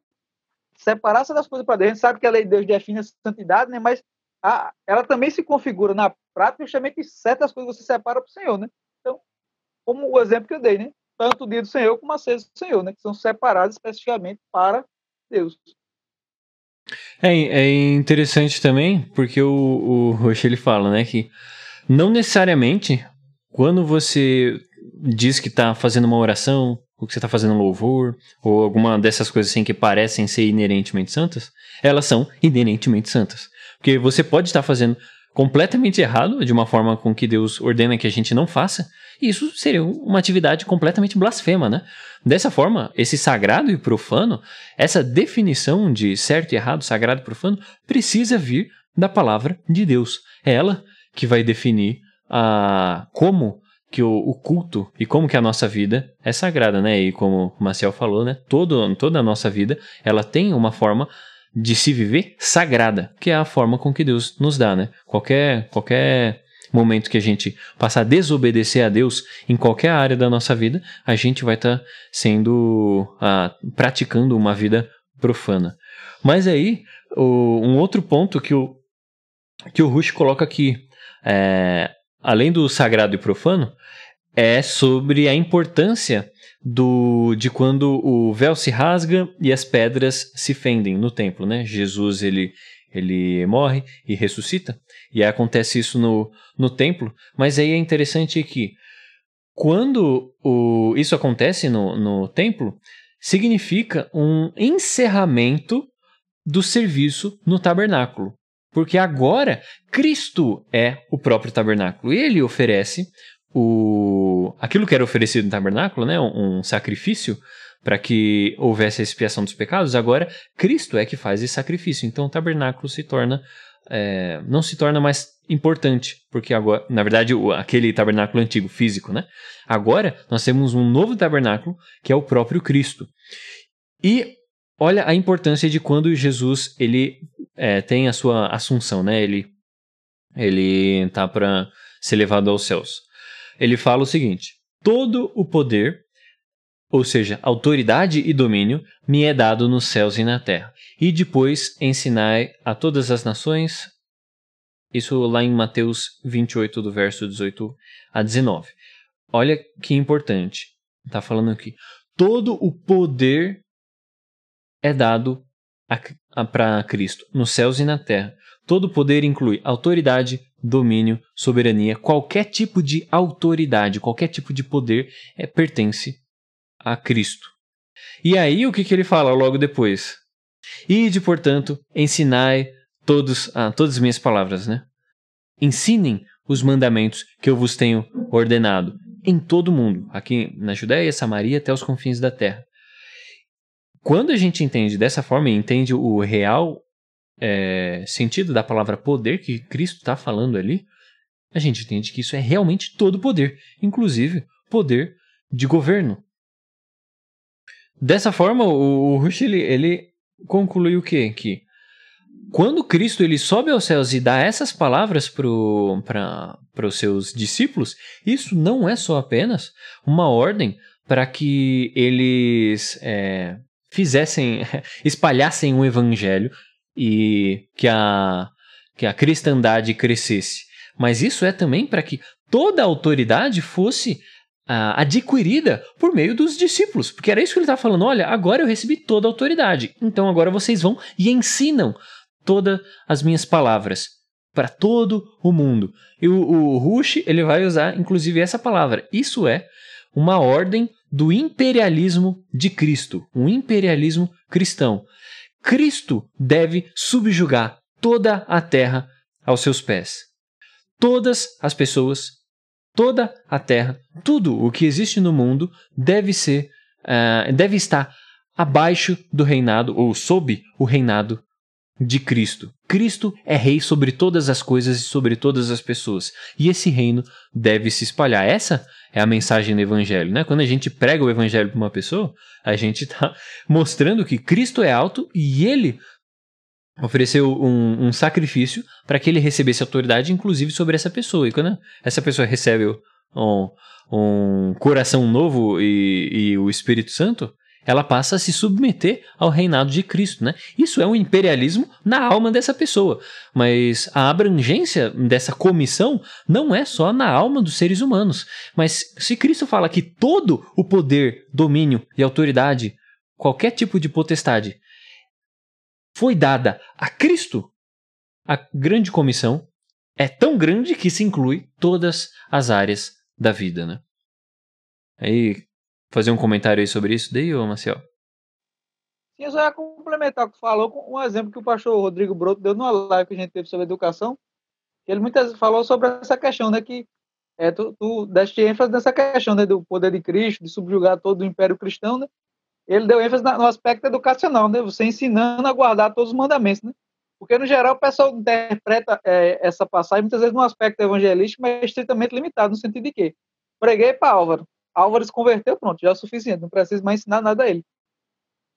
Separar certas coisas para Deus. A gente sabe que a lei de Deus define a santidade, né? Mas a, ela também se configura na prática justamente certas coisas você separa para o Senhor, né? Então, como o exemplo que eu dei, né? Tanto o dia do Senhor como a ceia do Senhor, né? Que são separados especificamente para Deus. É, é interessante também, porque o, o Roche ele fala, né, que não necessariamente quando você diz que está fazendo uma oração, ou que você está fazendo louvor, ou alguma dessas coisas assim que parecem ser inerentemente santas, elas são inerentemente santas. Porque você pode estar fazendo completamente errado, de uma forma com que Deus ordena que a gente não faça, e isso seria uma atividade completamente blasfema, né? Dessa forma, esse sagrado e profano, essa definição de certo e errado, sagrado e profano, precisa vir da palavra de Deus. É ela que vai definir a como que o, o, culto e como que a nossa vida é sagrada, né? E como o Marcel falou, né? Todo, toda a nossa vida, ela tem uma forma de se viver sagrada, que é a forma com que Deus nos dá, né? Qualquer, qualquer momento que a gente passar a desobedecer a Deus em qualquer área da nossa vida, a gente vai estar tá sendo, ah, praticando uma vida profana. Mas aí, o, um outro ponto que o, que o Rush coloca aqui, é, além do sagrado e profano, é sobre a importância do de quando o véu se rasga e as pedras se fendem no templo, né? Jesus ele ele morre e ressuscita e acontece isso no, no templo, mas aí é interessante que quando o, isso acontece no, no templo, significa um encerramento do serviço no tabernáculo. Porque agora Cristo é o próprio tabernáculo. E ele oferece o aquilo que era oferecido no tabernáculo, né, um, um sacrifício para que houvesse a expiação dos pecados. Agora Cristo é que faz esse sacrifício. Então o tabernáculo se torna é, não se torna mais importante, porque agora, na verdade, aquele tabernáculo antigo, físico, né? Agora nós temos um novo tabernáculo que é o próprio Cristo. E olha a importância de quando Jesus ele é, tem a sua assunção, né? Ele ele tá para ser levado aos céus ele fala o seguinte: todo o poder, ou seja, autoridade e domínio, me é dado nos céus e na terra. E depois ensinai a todas as nações. Isso lá em Mateus 28, do verso 18 a 19. Olha que importante. Está falando aqui. Todo o poder é dado para Cristo, nos céus e na terra. Todo poder inclui autoridade, domínio, soberania, qualquer tipo de autoridade, qualquer tipo de poder é, pertence a Cristo. E aí o que, que ele fala logo depois? Ide, portanto, ensinai todos, ah, todas as minhas palavras, né? Ensinem os mandamentos que eu vos tenho ordenado em todo o mundo, aqui na Judéia, Samaria, até os confins da terra. Quando a gente entende dessa forma e entende o real é, sentido da palavra poder que Cristo está falando ali, a gente entende que isso é realmente todo poder, inclusive poder de governo. Dessa forma, o, Rush ele, ele conclui o quê? Que quando Cristo ele sobe aos céus e dá essas palavras para os seus discípulos, isso não é só apenas uma ordem para que eles é, fizessem, espalhassem o evangelho e que a que a cristandade crescesse, mas isso é também para que toda a autoridade fosse ah, adquirida por meio dos discípulos, porque era isso que ele estava falando. Olha, agora eu recebi toda a autoridade, então agora vocês vão e ensinam todas as minhas palavras para todo o mundo. E o, o Rush ele vai usar inclusive essa palavra. Isso é uma ordem do imperialismo de Cristo, um imperialismo cristão. Cristo deve subjugar toda a terra aos seus pés. Todas as pessoas, toda a terra, tudo o que existe no mundo deve ser, uh, deve estar abaixo do reinado ou sob o reinado de Cristo. Cristo é rei sobre todas as coisas e sobre todas as pessoas. E esse reino deve se espalhar. Essa é a mensagem do evangelho, né? Quando a gente prega o evangelho para uma pessoa, a gente está mostrando que Cristo é alto e ele ofereceu um, um sacrifício para que ele recebesse autoridade, inclusive sobre essa pessoa. E quando essa pessoa recebe um, um coração novo e, e o Espírito Santo, ela passa a se submeter ao reinado de Cristo, né? Isso é um imperialismo na alma dessa pessoa, mas a abrangência dessa comissão não é só na alma dos seres humanos, mas se Cristo fala que todo o poder, domínio e autoridade, qualquer tipo de potestade foi dada a Cristo, a grande comissão é tão grande que se inclui todas as áreas da vida, né? Aí fazer um comentário aí sobre isso daí, ô Marcel? Sim, eu só ia complementar o que falou com um exemplo que o pastor Rodrigo Broto deu numa live que a gente teve sobre educação. Ele muitas vezes falou sobre essa questão, né, que é, tu, tu deste ênfase nessa questão né, do poder de Cristo, de subjugar todo o império cristão, né? Ele deu ênfase no aspecto educacional, né? Você ensinando a guardar todos os mandamentos, né? Porque, no geral, o pessoal interpreta é, essa passagem muitas vezes num aspecto evangelístico, mas estritamente limitado, no sentido de que preguei para Álvaro, Álvaro se converteu, pronto, já é o suficiente, não precisa mais ensinar nada a ele.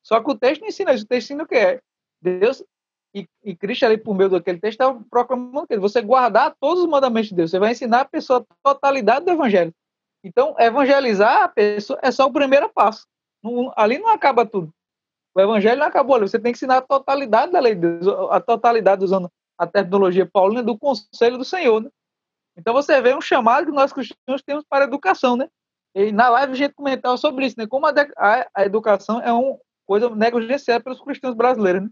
Só que o texto não ensina isso, o texto ensina o que é. Deus e, e Cristo ali por meio daquele texto está proclamando que você guardar todos os mandamentos de Deus, você vai ensinar a pessoa a totalidade do evangelho. Então, evangelizar a pessoa é só o primeiro passo. Não, ali não acaba tudo. O evangelho não acabou ali. Você tem que ensinar a totalidade da lei de Deus, a totalidade usando a terminologia paulina do conselho do Senhor, né? Então você vê um chamado que nós cristãos temos para a educação, né? E na live a gente comentava sobre isso, né? Como a, a, a educação é uma coisa negligenciada pelos cristãos brasileiros, né?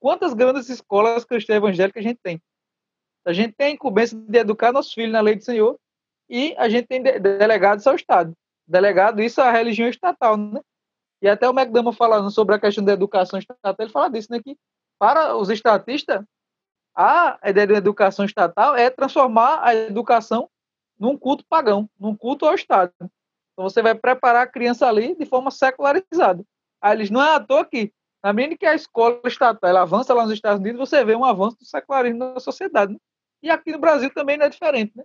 Quantas grandes escolas cristãs evangélicas a gente tem? A gente tem a incumbência de educar nossos filhos na lei do Senhor e a gente tem de, delegados ao Estado. Delegado, isso é a religião estatal, né? E até o McDermott falando sobre a questão da educação estatal, ele fala disso, né? Que para os estatistas, a ideia da educação estatal é transformar a educação num culto pagão, num culto ao Estado. Então você vai preparar a criança ali de forma secularizada. Aí eles não é à toa que, na medida que a escola estatal ela avança lá nos Estados Unidos, você vê um avanço do secularismo na sociedade. Né? E aqui no Brasil também não é diferente. Né?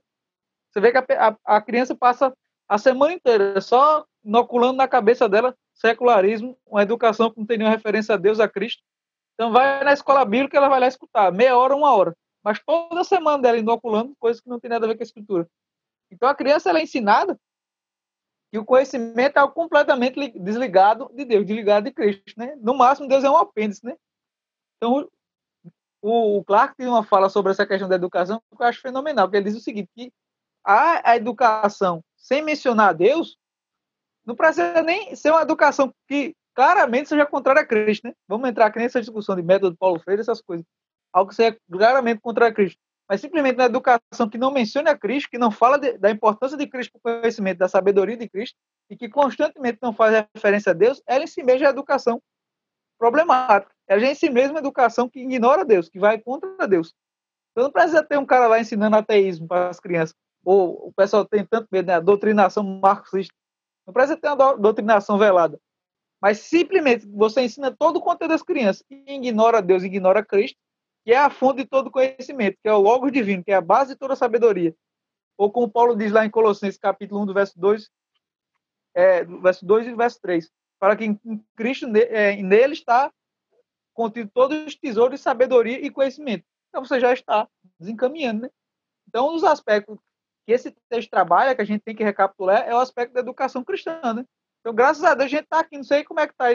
Você vê que a, a, a criança passa a semana inteira só inoculando na cabeça dela secularismo, uma educação que não tem nenhuma referência a Deus, a Cristo. Então vai na escola bíblica, ela vai lá escutar, meia hora, uma hora. Mas toda semana dela inoculando coisas que não tem nada a ver com a escritura. Então a criança ela é ensinada que o conhecimento é completamente desligado de Deus, desligado de Cristo, né? No máximo, Deus é um apêndice, né? Então, o, Clark tem uma fala sobre essa questão da educação que eu acho fenomenal, porque ele diz o seguinte, que a, a educação sem mencionar Deus não precisa nem ser uma educação que claramente seja contrária a Cristo, né? Vamos entrar aqui nessa discussão de método Paulo Freire, essas coisas. Algo que seja claramente contrário a Cristo mas simplesmente na educação que não mencione a Cristo, que não fala de, da importância de Cristo para o conhecimento, da sabedoria de Cristo, e que constantemente não faz referência a Deus, ela em si mesma é educação problemática. É em si mesma educação que ignora Deus, que vai contra Deus. Então não precisa ter um cara lá ensinando ateísmo para as crianças, ou o pessoal tem tanto medo, né? A doutrinação marxista. Não precisa ter uma doutrinação velada. Mas simplesmente você ensina todo o conteúdo das crianças e ignora Deus, ignora Cristo, que é a fonte de todo conhecimento, que é o Logos Divino, que é a base de toda sabedoria. Ou como Paulo diz lá em Colossenses, capítulo 1, do verso 2, é, do verso 2 e verso 3, para que em Cristo, é, nele está contido todos os tesouros de sabedoria e conhecimento. Então você já está desencaminhando, né? Então, um dos aspectos que esse texto trabalha, que a gente tem que recapitular, é o aspecto da educação cristã, né? Então, graças a Deus, a gente está aqui, não sei como é que está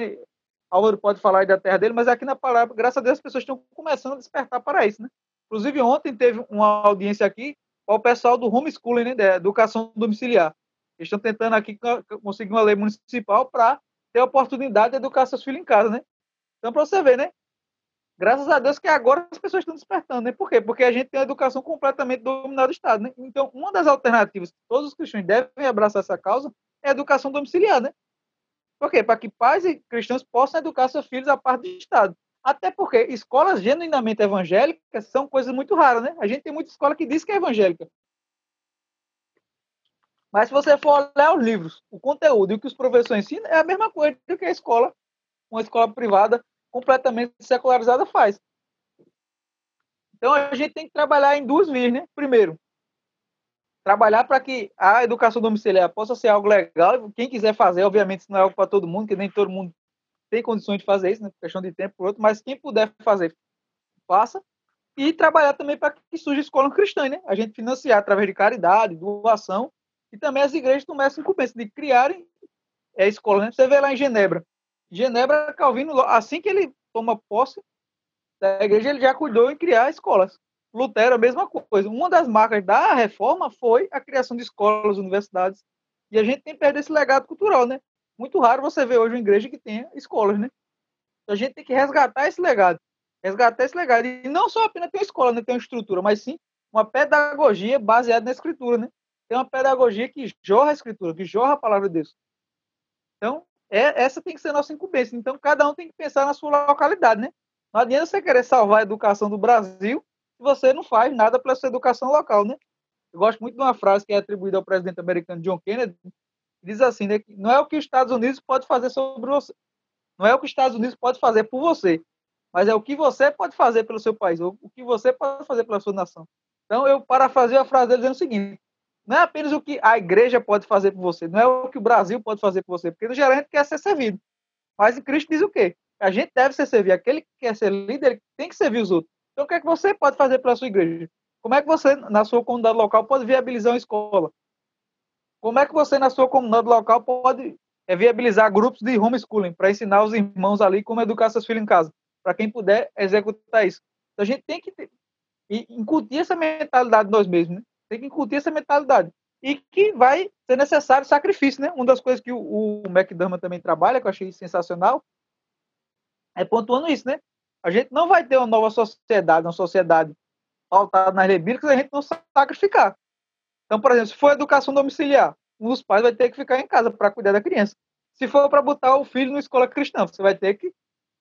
Álvaro pode falar aí da terra dele, mas aqui na palavra, graças a Deus, as pessoas estão começando a despertar para isso, né? Inclusive, ontem teve uma audiência aqui o pessoal do homeschooling, né, da educação domiciliar. Eles estão tentando aqui conseguir uma lei municipal para ter a oportunidade de educar seus filhos em casa, né? Então, para você ver, né? Graças a Deus que agora as pessoas estão despertando, né? Por quê? Porque a gente tem a educação completamente dominada do Estado, né? Então, uma das alternativas que todos os cristãos devem abraçar essa causa é a educação domiciliar, né? Por quê? Para que pais e cristãos possam educar seus filhos a parte do Estado. Até porque escolas genuinamente evangélicas são coisas muito raras, né? A gente tem muita escola que diz que é evangélica. Mas se você for olhar os livros, o conteúdo e o que os professores ensinam, é a mesma coisa que a escola, uma escola privada completamente secularizada faz. Então a gente tem que trabalhar em duas vias, né? Primeiro, trabalhar para que a educação domiciliar possa ser algo legal. Quem quiser fazer, obviamente, isso não é algo para todo mundo, que nem todo mundo tem condições de fazer isso, né? questão de tempo por outro, mas quem puder fazer, faça. E trabalhar também para que surja escola cristã, né? A gente financiar através de caridade, doação, e também as igrejas tomem essa incumbência de criarem é, escola, né? Você vê lá em Genebra. Genebra, Calvino, assim que ele toma posse da igreja, ele já cuidou em criar escolas. Lutero, a mesma coisa. Uma das marcas da reforma foi a criação de escolas, universidades. E a gente tem perdido esse legado cultural, né? Muito raro você ver hoje uma igreja que tenha escolas, né? Então a gente tem que resgatar esse legado. Resgatar esse legado. E não só apenas ter uma escola, né? ter uma estrutura, mas sim uma pedagogia baseada na escritura, né? Tem uma pedagogia que jorra a escritura, que jorra a palavra de Deus. Então, é, essa tem que ser a nossa incumbência. Então, cada um tem que pensar na sua localidade, né? Não adianta você querer salvar a educação do Brasil se você não faz nada pela sua educação local, né? Eu gosto muito de uma frase que é atribuída ao presidente americano John Kennedy, diz assim, né, não é o que os Estados Unidos pode fazer sobre você, não é o que os Estados Unidos pode fazer por você, mas é o que você pode fazer pelo seu país, ou o que você pode fazer pela sua nação. Então eu parafraseio a frase dele dizendo o seguinte: não é apenas o que a igreja pode fazer por você, não é o que o Brasil pode fazer por você, porque no geral a gente quer ser servido. Mas Cristo diz o quê? A gente deve ser servido. Aquele que quer ser líder ele tem que servir os outros. Então o que é que você pode fazer pela sua igreja? Como é que você, na sua comunidade local, pode viabilizar uma escola? Como é que você, na sua comunidade local, pode é, viabilizar grupos de homeschooling para ensinar os irmãos ali como educar seus filhos em casa? Para quem puder executar isso. Então, a gente tem que ter, incutir essa mentalidade nós mesmos, né? Tem que incutir essa mentalidade. E que vai ser necessário sacrifício, né? Uma das coisas que o, o McDermott também trabalha, que eu achei sensacional, é pontuando isso, né? A gente não vai ter uma nova sociedade, uma sociedade pautada nas leis bíblicas, a gente não sacrificar. Então, por exemplo, se for educação domiciliar, um dos pais vai ter que ficar em casa para cuidar da criança. Se for para botar o filho na escola cristã, você vai ter que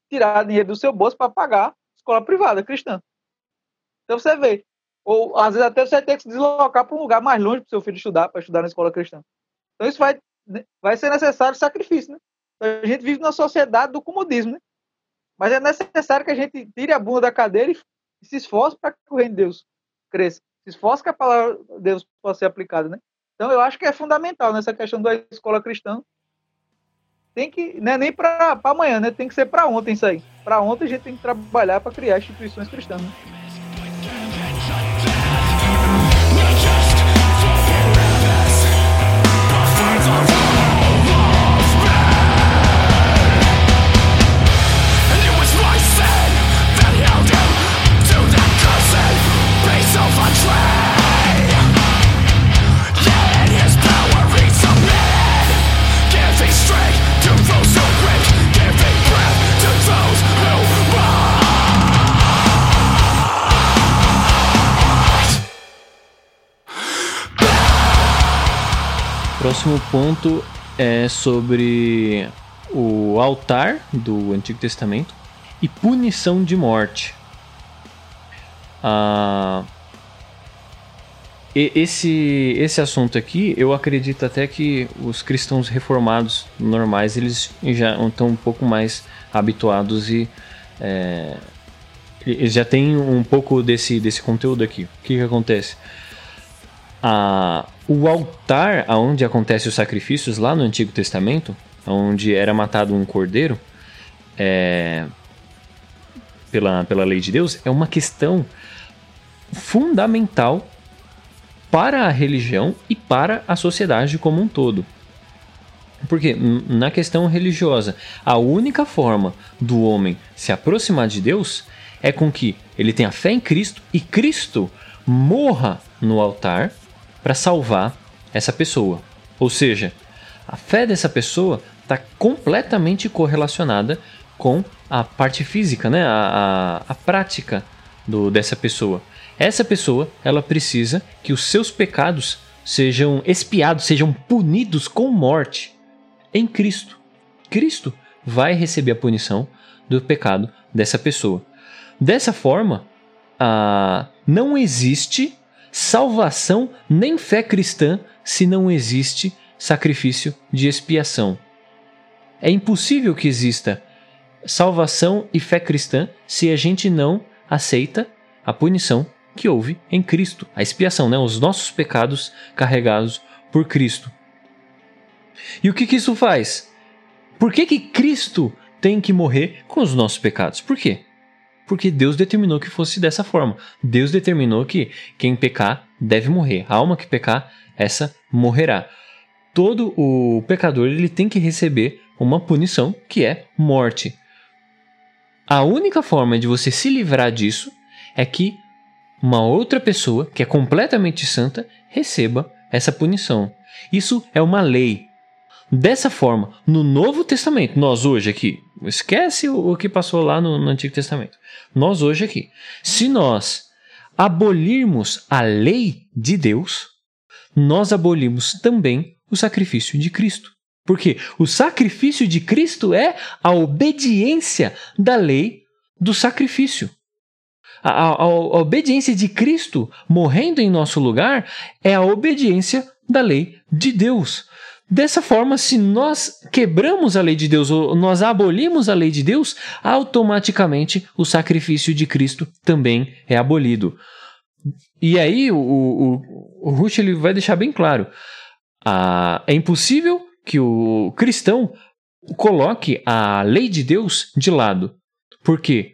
tirar dinheiro do seu bolso para pagar escola privada cristã. Então você vê. Ou às vezes até você vai ter que se deslocar para um lugar mais longe para o seu filho estudar, para estudar na escola cristã. Então isso vai, vai ser necessário sacrifício, né? A gente vive numa sociedade do comodismo, né? Mas é necessário que a gente tire a bunda da cadeira e se esforce para que o reino de Deus cresça se esforça que a palavra de Deus possa ser aplicada, né? Então eu acho que é fundamental nessa questão da escola cristã. Tem que, não é nem para amanhã, né? Tem que ser para ontem isso aí. Para ontem a gente tem que trabalhar para criar instituições cristãs. Né? Próximo ponto é sobre o altar do Antigo Testamento e punição de morte. Ah, esse, esse assunto aqui, eu acredito até que os cristãos reformados normais eles já estão um pouco mais habituados e é, eles já têm um pouco desse, desse conteúdo aqui. O que, que acontece? a, o altar onde acontecem os sacrifícios lá no Antigo Testamento, onde era matado um cordeiro, é, pela, pela lei de Deus, é uma questão fundamental para a religião e para a sociedade como um todo. Porque na questão religiosa, a única forma do homem se aproximar de Deus é com que ele tenha fé em Cristo e Cristo morra no altar para salvar essa pessoa. Ou seja, a fé dessa pessoa está completamente correlacionada com a parte física, né? a, a, a prática do, dessa pessoa. Essa pessoa ela precisa que os seus pecados sejam expiados, sejam punidos com morte em Cristo. Cristo vai receber a punição do pecado dessa pessoa. Dessa forma, ah, não existe salvação nem fé cristã se não existe sacrifício de expiação. É impossível que exista salvação e fé cristã se a gente não aceita a punição que houve em Cristo, a expiação, né? os nossos pecados carregados por Cristo. E o que, que isso faz? Por que, que Cristo tem que morrer com os nossos pecados? Por quê? Porque Deus determinou que fosse dessa forma. Deus determinou que quem pecar deve morrer. A alma que pecar, essa morrerá. Todo o pecador ele tem que receber uma punição que é morte. A única forma de você se livrar disso é que uma outra pessoa, que é completamente santa, receba essa punição. Isso é uma lei. Dessa forma, no Novo Testamento, nós hoje aqui, esquece o que passou lá no, no Antigo Testamento. Nós hoje aqui, se nós abolirmos a lei de Deus, nós abolimos também o sacrifício de Cristo. Porque o sacrifício de Cristo é a obediência da lei do sacrifício. A, a, a, obediência de Cristo morrendo em nosso lugar é a obediência da lei de Deus. Dessa forma, se nós quebramos a lei de Deus ou nós abolimos a lei de Deus, automaticamente o sacrifício de Cristo também é abolido. E aí o, o, o Rush ele vai deixar bem claro: ah, é impossível que o cristão coloque a lei de Deus de lado. Por quê?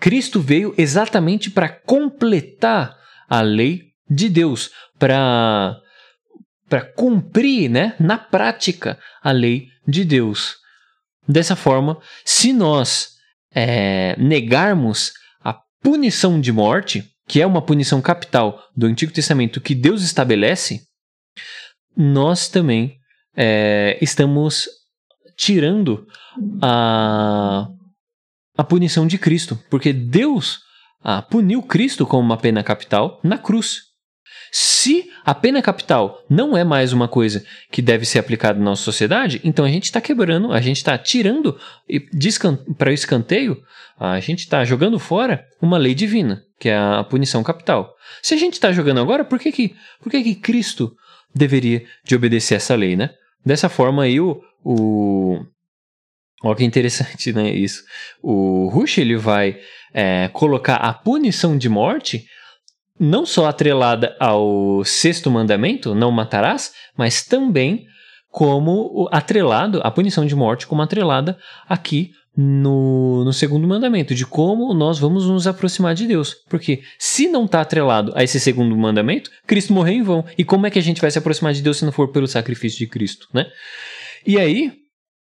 Cristo veio exatamente para completar a lei de Deus, para para cumprir, né, na prática a lei de Deus. Dessa forma, se nós é, negarmos a punição de morte, que é uma punição capital do Antigo Testamento que Deus estabelece, nós também é, estamos tirando a a punição de Cristo, porque Deus ah, puniu Cristo com uma pena capital na cruz. Se a pena capital não é mais uma coisa que deve ser aplicada na nossa sociedade, então a gente está quebrando, a gente está tirando para o escanteio, a gente está jogando fora uma lei divina, que é a punição capital. Se a gente está jogando agora, por que, que, por que, que Cristo deveria de obedecer essa lei, né? Dessa forma aí o, o Olha que interessante, né? Isso. O Rush ele vai é, colocar a punição de morte não só atrelada ao sexto mandamento, não matarás, mas também como atrelado, a punição de morte como atrelada aqui no, no segundo mandamento, de como nós vamos nos aproximar de Deus. Porque se não está atrelado a esse segundo mandamento, Cristo morreu em vão. E como é que a gente vai se aproximar de Deus se não for pelo sacrifício de Cristo, né? E aí,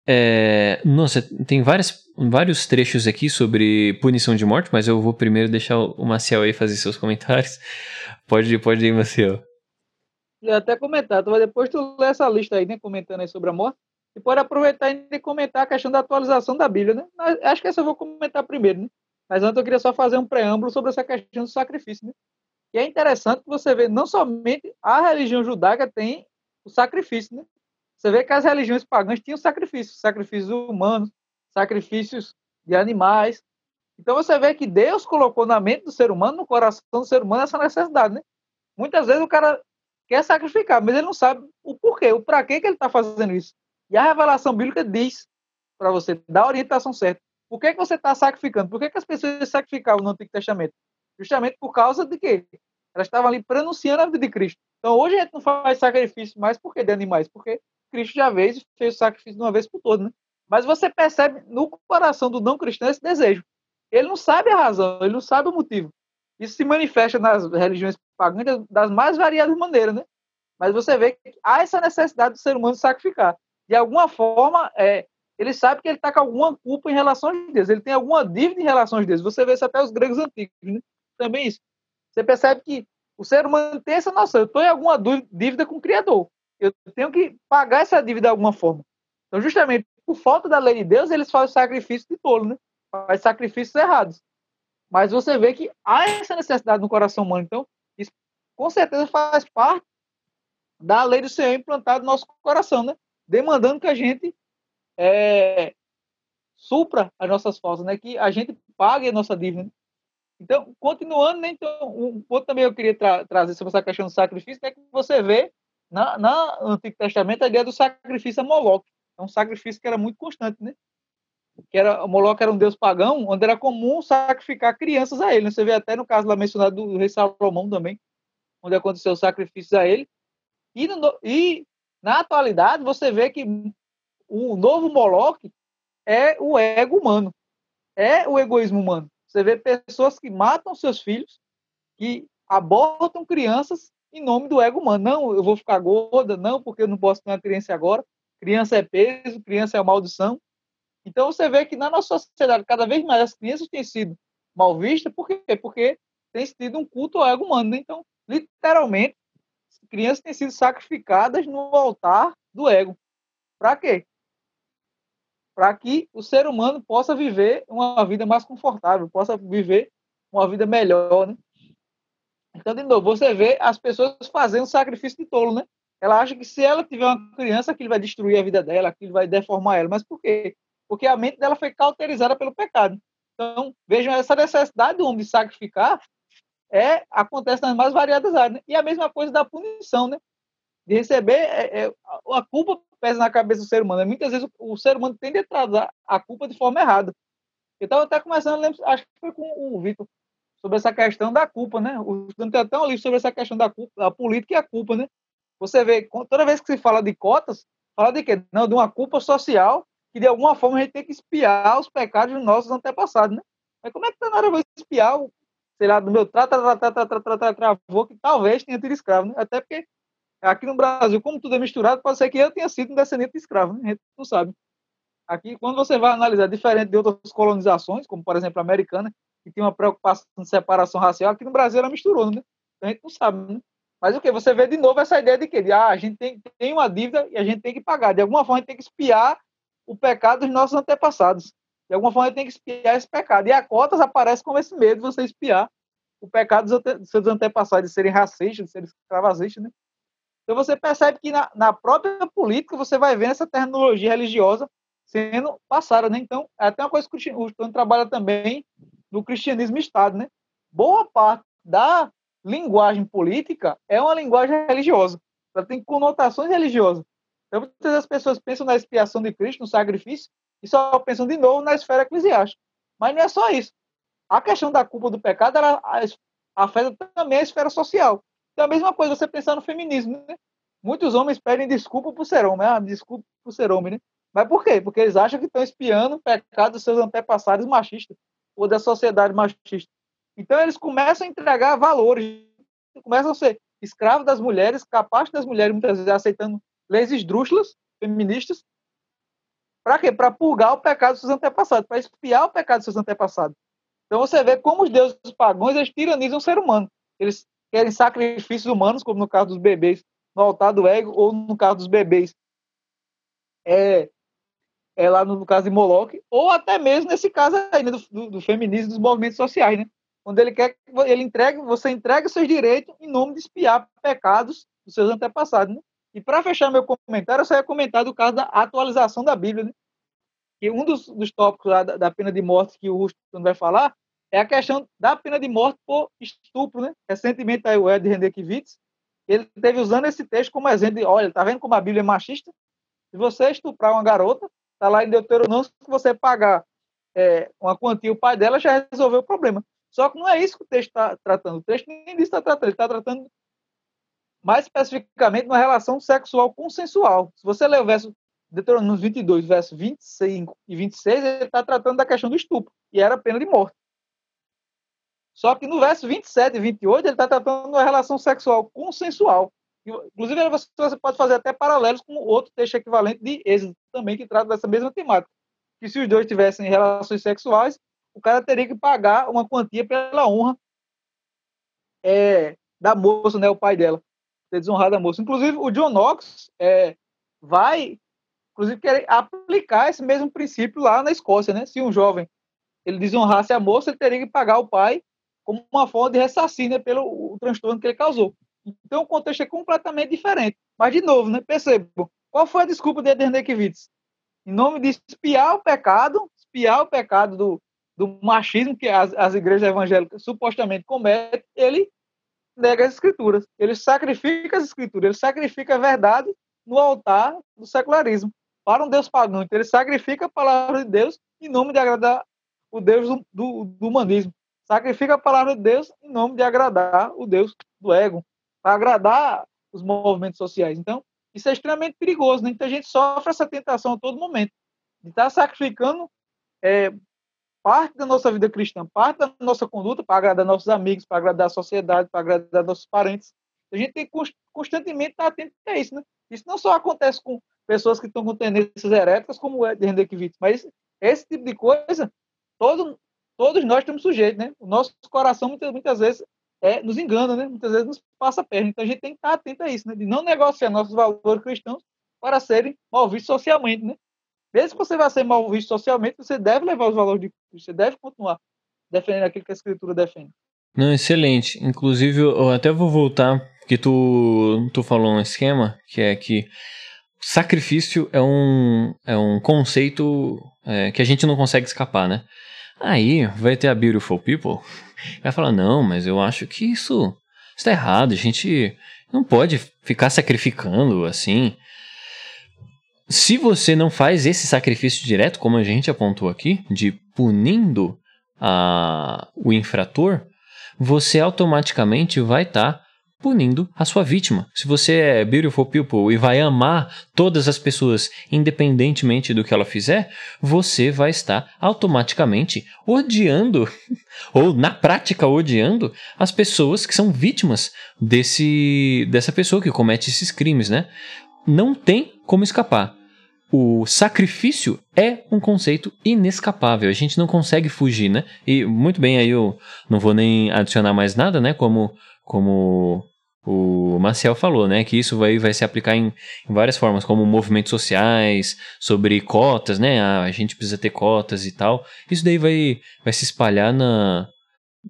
é, nossa, tem várias, vários trechos aqui sobre punição de morte, mas eu vou primeiro deixar o Maciel aí fazer seus comentários. Pode, pode ir, Maciel. Eu até comentar, depois tu lê essa lista aí, né, comentando aí sobre a morte, e pode aproveitar e comentar a questão da atualização da Bíblia, né? Acho que essa eu vou comentar primeiro, né? Mas antes eu queria só fazer um preâmbulo sobre essa questão do sacrifício, né? E é interessante você vê, não somente a religião judaica tem o sacrifício, né? Você vê que as religiões pagãs tinham sacrifícios, sacrifícios humanos, sacrifícios de animais. Então você vê que Deus colocou na mente do ser humano, no coração do ser humano, essa necessidade, né? Muitas vezes o cara quer sacrificar, mas ele não sabe o porquê, o para que, ele está fazendo isso. E a revelação bíblica diz para você, dá a orientação certa. Por que, que você está sacrificando? Por que, que as pessoas sacrificavam no Antigo Testamento? Justamente por causa de quê? Elas estavam ali pronunciando a vida de Cristo. Então hoje a gente não faz sacrifício mais por que de animais? Porque Cristo já fez, fez o sacrifício de uma vez por todas, né? Mas você percebe no coração do não cristão esse desejo. Ele não sabe a razão, ele não sabe o motivo. Isso se manifesta nas religiões pagãs das mais variadas maneiras, né? Mas você vê que há essa necessidade do ser humano sacrificar. De alguma forma, é, ele sabe que ele está com alguma culpa em relação a Deus, ele tem alguma dívida em relação a Deus. Você vê isso até os gregos antigos, né? também isso. Você percebe que o ser humano tem essa noção, eu estou em alguma dívida com o Criador, eu tenho que pagar essa dívida de alguma forma. Então, justamente por falta da lei de Deus, eles fazem sacrifício de tolo, né? Faz sacrifícios errados. Mas você vê que há essa necessidade no coração humano. Então, isso com certeza faz parte da lei do Senhor implantada no nosso coração, né? Demandando que a gente é, supra as nossas faltas, né? Que a gente pague a nossa dívida. Né? Então, continuando, né? Então, um ponto também eu queria tra trazer sobre essa questão do sacrifício, é que você vê na, na, Antigo Testamento a ideia do sacrifício a Moloque. É um sacrifício que era muito constante, né? Que era, Moloque era um deus pagão, onde era comum sacrificar crianças a ele. Né? Você vê até no caso lá mencionado do rei Salomão também, onde aconteceu o sacrifício a ele. E, no, e na atualidade, você vê que o novo Moloque é o ego humano, é o egoísmo humano. Você vê pessoas que matam seus filhos, que abortam crianças em nome do ego humano. Não, eu vou ficar gorda, não, porque eu não posso ter uma criança agora. Criança é peso, criança é maldição. Então você vê que na nossa sociedade, cada vez mais as crianças têm sido mal vistas, por quê? Porque tem sido um culto ao ego humano. Né? Então, literalmente, crianças têm sido sacrificadas no altar do ego. Para quê? Para que o ser humano possa viver uma vida mais confortável, possa viver uma vida melhor, né? Então, de novo, você vê as pessoas fazendo sacrifício de tolo, né? Ela acha que se ela tiver uma criança, aquilo vai destruir a vida dela, aquilo vai deformar ela. Mas por quê? Porque a mente dela foi cauterizada pelo pecado. Então, vejam, essa necessidade do homem de sacrificar é, acontece nas mais variadas áreas. Né? E a mesma coisa da punição, né? De receber, é, é, a culpa pesa na cabeça do ser humano. Né? Muitas vezes o, o ser humano tende a trazer a culpa de forma errada. Eu estava até começando, lembro, acho que foi com o Vitor, sobre essa questão da culpa, né? O estudante tem até um livro sobre essa questão da culpa, da política e a culpa, né? Você vê, toda vez que se fala de cotas, fala de quê? Não, de uma culpa social que de alguma forma a gente tem que espiar os pecados dos nossos antepassados, né? Mas como é que tá na hora de espiar o, sei lá, do meu travou que talvez tenha tido escravo, né? Até porque aqui no Brasil, como tudo é misturado, pode ser que eu tenha sido um descendente de escravo, né? A gente não sabe. Aqui, quando você vai analisar diferente de outras colonizações, como por exemplo a americana, que tinha uma preocupação de separação racial, aqui no Brasil ela misturou, né? A gente não sabe, né? Mas o que? Você vê de novo essa ideia de que ah, a gente tem, tem uma dívida e a gente tem que pagar. De alguma forma, a gente tem que espiar o pecado dos nossos antepassados. De alguma forma, a gente tem que espiar esse pecado. E a cotas aparece com esse medo de você espiar o pecado dos seus antepassados, de serem racistas, de serem escravagistas, né? Então você percebe que na, na própria política você vai ver essa terminologia religiosa sendo passada, né? Então, é até uma coisa que o Cristiano trabalha também do cristianismo Estado, né? Boa parte da linguagem política é uma linguagem religiosa. Ela tem conotações religiosas. Então, muitas vezes as pessoas pensam na expiação de Cristo, no sacrifício, e só pensam de novo na esfera eclesiástica. Mas não é só isso. A questão da culpa do pecado, ela afeta também a esfera social. Então, a mesma coisa você pensar no feminismo, né? Muitos homens pedem desculpa por ser homem. Ah, desculpa por ser homem, né? Mas por quê? Porque eles acham que estão espiando o pecado dos seus antepassados machistas ou da sociedade machista. Então eles começam a entregar valores, começam a ser escravos das mulheres, capazes das mulheres, muitas vezes aceitando leis esdrúxulas, feministas. Para quê? Para purgar o pecado dos seus antepassados, para espiar o pecado dos seus antepassados. Então você vê como os deuses pagãos eles tiranizam o ser humano. Eles querem sacrifícios humanos, como no caso dos bebês no altar do ego, ou no caso dos bebês é, é lá no, caso de Moloch, ou até mesmo nesse caso aí, né, do, do, feminismo dos movimentos sociais, né? Onde ele quer que ele entregue, você entregue seus direitos em nome de espiar pecados dos seus antepassados, né? E para fechar meu comentário, eu só ia comentar do caso da atualização da Bíblia, né? Que um dos, dos tópicos lá da, da, pena de morte que o Ruston vai falar é a questão da pena de morte por estupro, né? Recentemente aí o Ed Rendekiewicz, ele teve usando esse texto como exemplo de, olha, tá vendo como a Bíblia é machista? Se você estuprar uma garota, Está lá em Deuteronômio, se você pagar é, uma quantia, o pai dela já resolveu o problema. Só que não é isso que o texto está tratando. O texto nem disso está tratando. Ele está tratando mais especificamente uma relação sexual consensual. Se você ler o verso Deuteronômio 22, verso 25 e 26, ele está tratando da questão do estupro, e era pena de morte. Só que no verso 27 e 28, ele está tratando uma relação sexual consensual. Inclusive, você pode fazer até paralelos com outro texto equivalente de Êxodo também, que trata dessa mesma temática. Que se os dois tivessem relações sexuais, o cara teria que pagar uma quantia pela honra é, da moça, né, o pai dela, ter desonrado a moça. Inclusive, o John Knox é, vai, inclusive, querer aplicar esse mesmo princípio lá na Escócia, né? Se um jovem ele desonrasse a moça, ele teria que pagar o pai como uma forma de ressarcir né, pelo transtorno que ele causou. Então, o contexto é completamente diferente. Mas, de novo, né, qual foi a desculpa de Edernekiewicz? Em nome de espiar o pecado, espiar o pecado do, do machismo que as, as igrejas evangélicas supostamente cometem, ele nega as escrituras. Ele sacrifica as escrituras, ele sacrifica a verdade no altar do secularismo para um Deus pagão. Então, ele sacrifica a palavra de Deus em nome de agradar o Deus do, do, do humanismo. Sacrifica a palavra de Deus em nome de agradar o Deus do ego, para agradar os movimentos sociais. Então, isso é extremamente perigoso. Né? Então, a gente sofre essa tentação a todo momento de estar sacrificando é, parte da nossa vida cristã, parte da nossa conduta para agradar nossos amigos, para agradar a sociedade, para agradar nossos parentes. A gente tem que constantemente estar atento a isso, né? Isso não só acontece com pessoas que estão com tendências heréticas, como é de Hendrik mas esse tipo de coisa, todo, todos nós estamos sujeitos, né? O nosso coração muitas, muitas vezes é, nos engana, né? Muitas vezes nos passa a perna. Então a gente tem que estar atento a isso, né? De não negociar nossos valores cristãos para serem mal vistos socialmente, né? Mesmo que você vá ser mal visto socialmente, você deve levar os valores de Cristo, você deve continuar defendendo aquilo que a Escritura defende. Não, excelente. Inclusive, eu até vou voltar, porque tu, tu falou um esquema, que é que sacrifício é um, é um conceito é, que a gente não consegue escapar, né? Aí vai ter a Beautiful People, vai falar, não, mas eu acho que isso está errado, a gente não pode ficar sacrificando assim. Se você não faz esse sacrifício direto, como a gente apontou aqui, de punindo a, o infrator, você automaticamente vai estar tá punindo a sua vítima. Se você é beautiful people e vai amar todas as pessoas independentemente do que ela fizer, você vai estar automaticamente odiando ou na prática odiando as pessoas que são vítimas desse dessa pessoa que comete esses crimes, né? Não tem como escapar o sacrifício é um conceito inescapável. A gente não consegue fugir, né? E muito bem, aí eu não vou nem adicionar mais nada, né? Como, como o Marcel falou, né? Que isso vai, vai se aplicar em, em várias formas, como movimentos sociais, sobre cotas, né? Ah, a gente precisa ter cotas e tal. Isso daí vai, vai se espalhar na,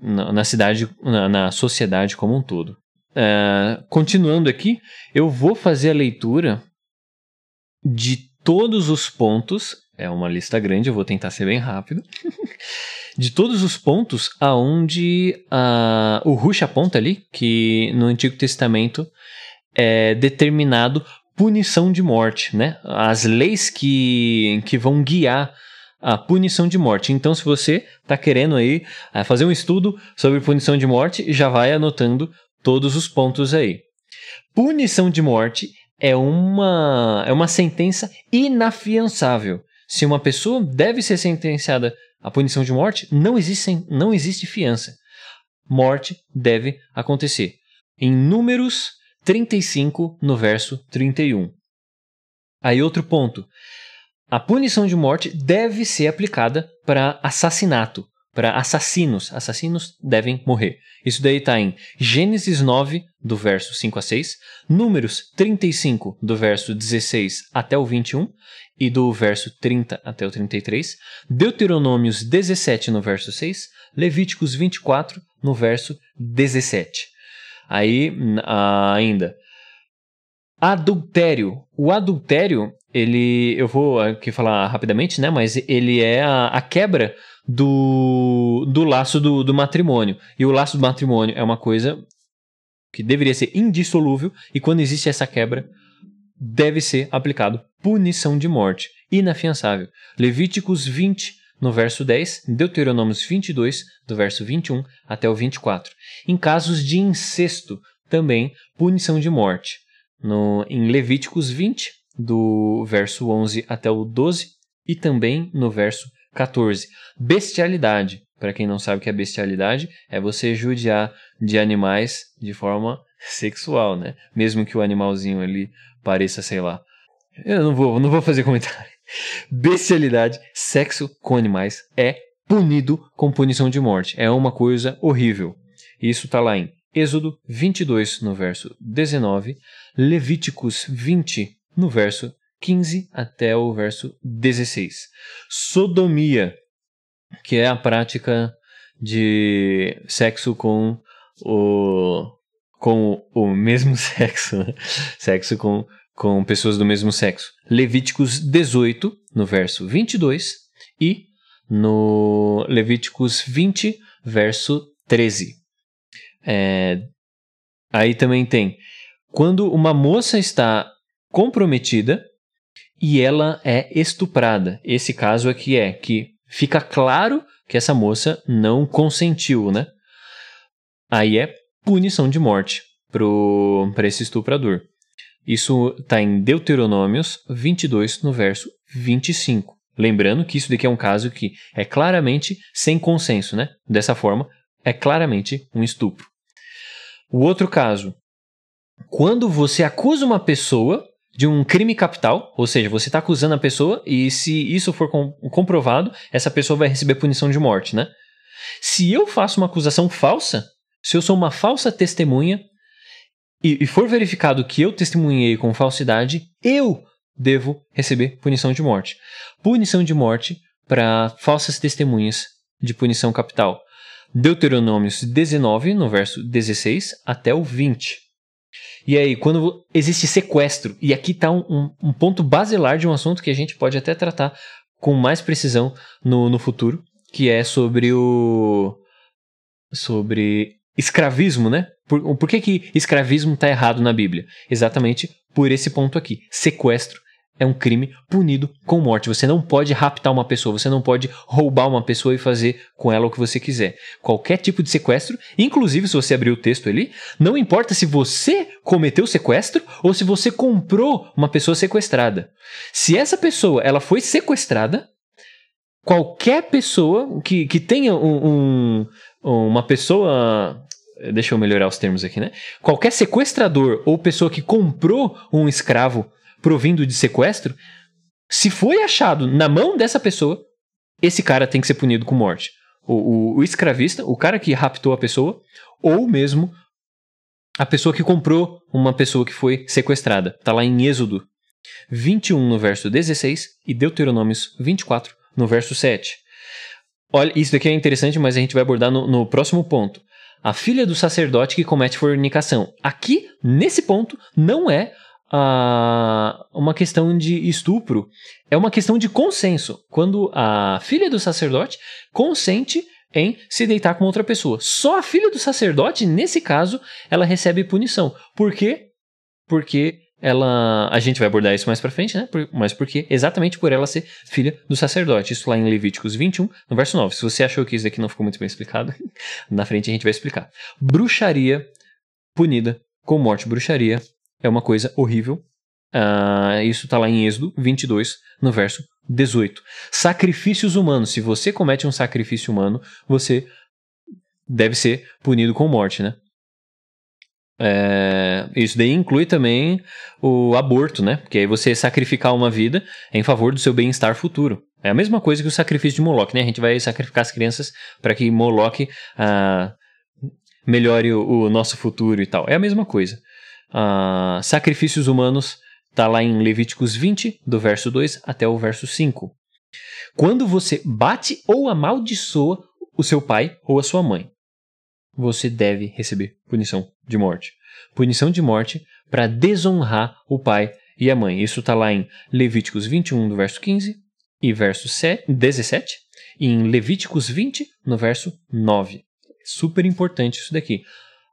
na, na cidade, na, na, sociedade como um todo. Uh, continuando aqui, eu vou fazer a leitura de todos os pontos, é uma lista grande, eu vou tentar ser bem rápido, de todos os pontos aonde uh, o Rush aponta ali, que no Antigo Testamento é determinado punição de morte, né? As leis que, que vão guiar a punição de morte. Então, se você está querendo aí uh, fazer um estudo sobre punição de morte, já vai anotando todos os pontos aí. Punição de morte é uma, é uma sentença inafiançável. Se uma pessoa deve ser sentenciada à punição de morte, não existe, não existe fiança. Morte deve acontecer. Em Números 35, no verso 31. Aí outro ponto. A punição de morte deve ser aplicada para assassinato, para assassinos. Assassinos devem morrer. Isso daí está em Gênesis 9, do verso 5 a 6, Números 35, do verso 16 até o 21 e do verso 30 até o 33, Deuteronômios 17, no verso 6, Levíticos 24, no verso 17. Aí, ainda, adultério. O adultério, ele, eu vou aqui falar rapidamente, né, mas ele é a, a quebra do, do laço do, do matrimônio. E o laço do matrimônio é uma coisa que deveria ser indissolúvel, e quando existe essa quebra, deve ser aplicado punição de morte, inafiançável. Levíticos 20, no verso 10, Deuteronômios 22, do verso 21 até o 24. Em casos de incesto, também punição de morte. No, em Levíticos 20, do verso 11 até o 12, e também no verso 14. Bestialidade. Para quem não sabe o que é bestialidade, é você judiar de animais de forma sexual, né? Mesmo que o animalzinho ali pareça, sei lá. Eu não vou, não vou fazer comentário. Bestialidade, sexo com animais é punido com punição de morte. É uma coisa horrível. Isso está lá em Êxodo 22, no verso 19, Levíticos 20, no verso 15 até o verso 16. Sodomia, que é a prática de sexo com o com o mesmo sexo, né? sexo com, com pessoas do mesmo sexo. Levíticos 18, no verso 22, e no Levíticos 20, verso 13. É, aí também tem quando uma moça está comprometida e ela é estuprada. Esse caso aqui é que fica claro que essa moça não consentiu, né? Aí é punição de morte para esse estuprador. Isso está em Deuteronômios 22, no verso 25. Lembrando que isso daqui é um caso que é claramente sem consenso, né? Dessa forma, é claramente um estupro. O outro caso, quando você acusa uma pessoa de um crime capital, ou seja, você está acusando a pessoa e se isso for com, comprovado, essa pessoa vai receber punição de morte, né? Se eu faço uma acusação falsa, se eu sou uma falsa testemunha e, e for verificado que eu testemunhei com falsidade, eu devo receber punição de morte. Punição de morte para falsas testemunhas de punição capital. Deuteronômios 19, no verso 16 até o 20. E aí, quando existe sequestro, e aqui está um, um, um, ponto basilar de um assunto que a gente pode até tratar com mais precisão no, no futuro, que é sobre o. sobre escravismo, né? Por, por que, que escravismo está errado na Bíblia? Exatamente por esse ponto aqui: sequestro é um crime punido com morte. Você não pode raptar uma pessoa, você não pode roubar uma pessoa e fazer com ela o que você quiser. Qualquer tipo de sequestro, inclusive se você abrir o texto ali, não importa se você cometeu sequestro ou se você comprou uma pessoa sequestrada. Se essa pessoa ela foi sequestrada, qualquer pessoa que, que tenha um, um, uma pessoa deixa eu melhorar os termos aqui, né? Qualquer sequestrador ou pessoa que comprou um escravo provindo de sequestro, se foi achado na mão dessa pessoa, esse cara tem que ser punido com morte. O, o, o escravista, o cara que raptou a pessoa, ou mesmo a pessoa que comprou uma pessoa que foi sequestrada. Está lá em Êxodo 21, no verso 16, e Deuteronômios 24, no verso 7. Olha, isso daqui é interessante, mas a gente vai abordar no, no próximo ponto. A filha do sacerdote que comete fornicação. Aqui, nesse ponto, não é a uma questão de estupro, é uma questão de consenso. Quando a filha do sacerdote consente em se deitar com outra pessoa. Só a filha do sacerdote, nesse caso, ela recebe punição. Por quê? Porque ela, a gente vai abordar isso mais para frente, né? Por, mas porque exatamente por ela ser filha do sacerdote. Isso lá em Levíticos 21, no verso 9. Se você achou que isso aqui não ficou muito bem explicado, na frente a gente vai explicar. Bruxaria punida com morte. Bruxaria é uma coisa horrível. Uh, isso está lá em Êxodo 22, no verso 18. Sacrifícios humanos. Se você comete um sacrifício humano, você deve ser punido com morte, né? É, isso daí inclui também o aborto, né? Porque aí você sacrificar uma vida em favor do seu bem-estar futuro. É a mesma coisa que o sacrifício de Moloch, né? A gente vai sacrificar as crianças para que Moloch uh, melhore o, o nosso futuro e tal. É a mesma coisa uh, sacrifícios humanos está lá em Levíticos 20, do verso 2 até o verso 5. Quando você bate ou amaldiçoa o seu pai ou a sua mãe, você deve receber punição de morte. Punição de morte para desonrar o pai e a mãe. Isso está lá em Levíticos 21, do verso 15 e verso 17, e em Levíticos 20, no verso 9. Super importante isso daqui.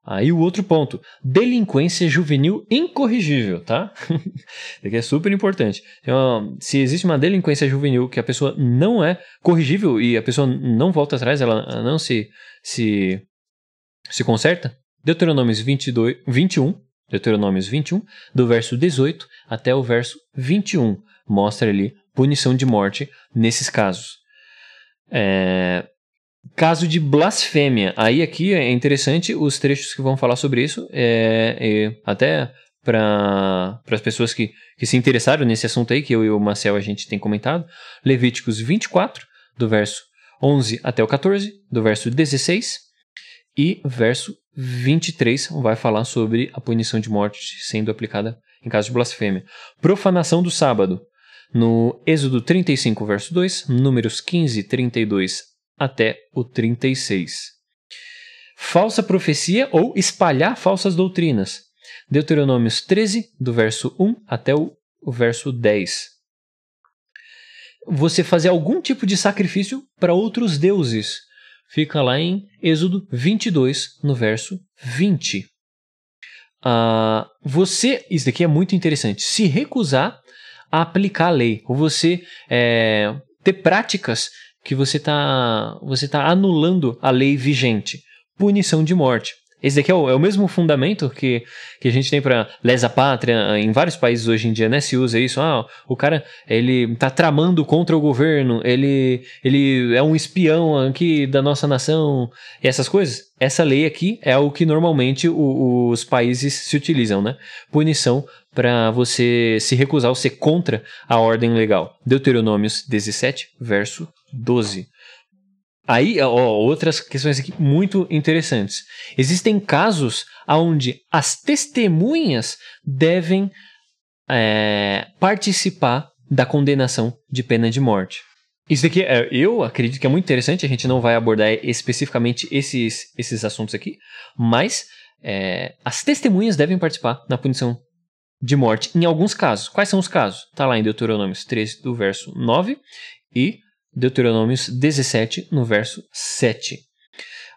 Aí o outro ponto, delinquência juvenil incorrigível, tá? Isso aqui é super importante. Então, se existe uma delinquência juvenil que a pessoa não é corrigível e a pessoa não volta atrás, ela não se se, se conserta, Deuteronômios 22, 21, Deuteronômios 21, do verso 18 até o verso 21, mostra ali punição de morte nesses casos. É, caso de blasfêmia. Aí aqui é interessante os trechos que vão falar sobre isso. É, é, até para as pessoas que, que se interessaram nesse assunto aí, que eu e o Marcel a gente tem comentado. Levíticos 24, do verso 11 até o 14, do verso 16 e verso 23 vai falar sobre a punição de morte sendo aplicada em caso de blasfêmia. Profanação do sábado. No Êxodo 35, verso 2, Números 15, 32 até o 36. Falsa profecia ou espalhar falsas doutrinas. Deuteronômios 13, do verso 1 até o, verso 10. Você fazer algum tipo de sacrifício para outros deuses. Fica lá em Êxodo 22, no verso 20. Uh, ah, você, isso daqui é muito interessante, se recusar a aplicar a lei, ou você é, ter práticas que você está você tá anulando a lei vigente. Punição de morte. Esse daqui é o, é o mesmo fundamento que, que a gente tem para lesa pátria em vários países hoje em dia, né? Se usa isso. Ah, o cara, ele tá tramando contra o governo, ele, ele é um espião aqui da nossa nação, e essas coisas. Essa lei aqui é o que normalmente o, os países se utilizam, né? Punição para você se recusar ou ser contra a ordem legal. Deuteronômios 17, verso 12. Aí, ó, outras questões aqui muito interessantes. Existem casos onde as testemunhas devem é, participar da condenação de pena de morte. Isso aqui, é, eu acredito que é muito interessante, a gente não vai abordar especificamente esses, esses assuntos aqui, mas é, as testemunhas devem participar na punição de morte em alguns casos. Quais são os casos? Está lá em Deuteronômios 13, do verso 9 e Deuteronômios 17, no verso 7.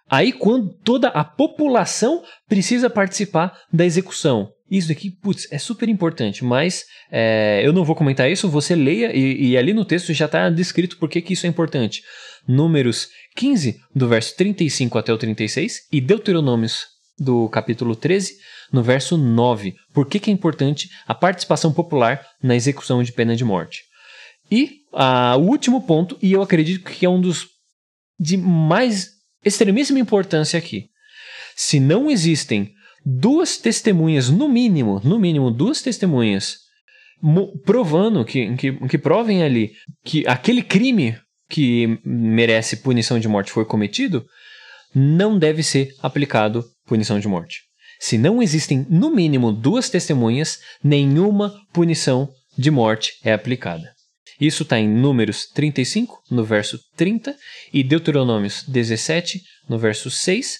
Aí, quando toda a população precisa participar da execução. Isso daqui, putz, é super importante, mas é, eu não vou comentar isso, você leia e, e ali no texto já está descrito por que, que isso é importante. Números 15, do verso 35 até o 36, e Deuteronômios, do capítulo 13, no verso 9. Por que, que é importante a participação popular na execução de pena de morte? E uh, o último ponto, e eu acredito que é um dos de mais extremíssima importância aqui. Se não existem duas testemunhas, no mínimo, no mínimo duas testemunhas, provando que, que, que provem ali que aquele crime que merece punição de morte foi cometido, não deve ser aplicado punição de morte. Se não existem, no mínimo, duas testemunhas, nenhuma punição de morte é aplicada. Isso está em Números 35, no verso 30, e Deuteronômios 17, no verso 6,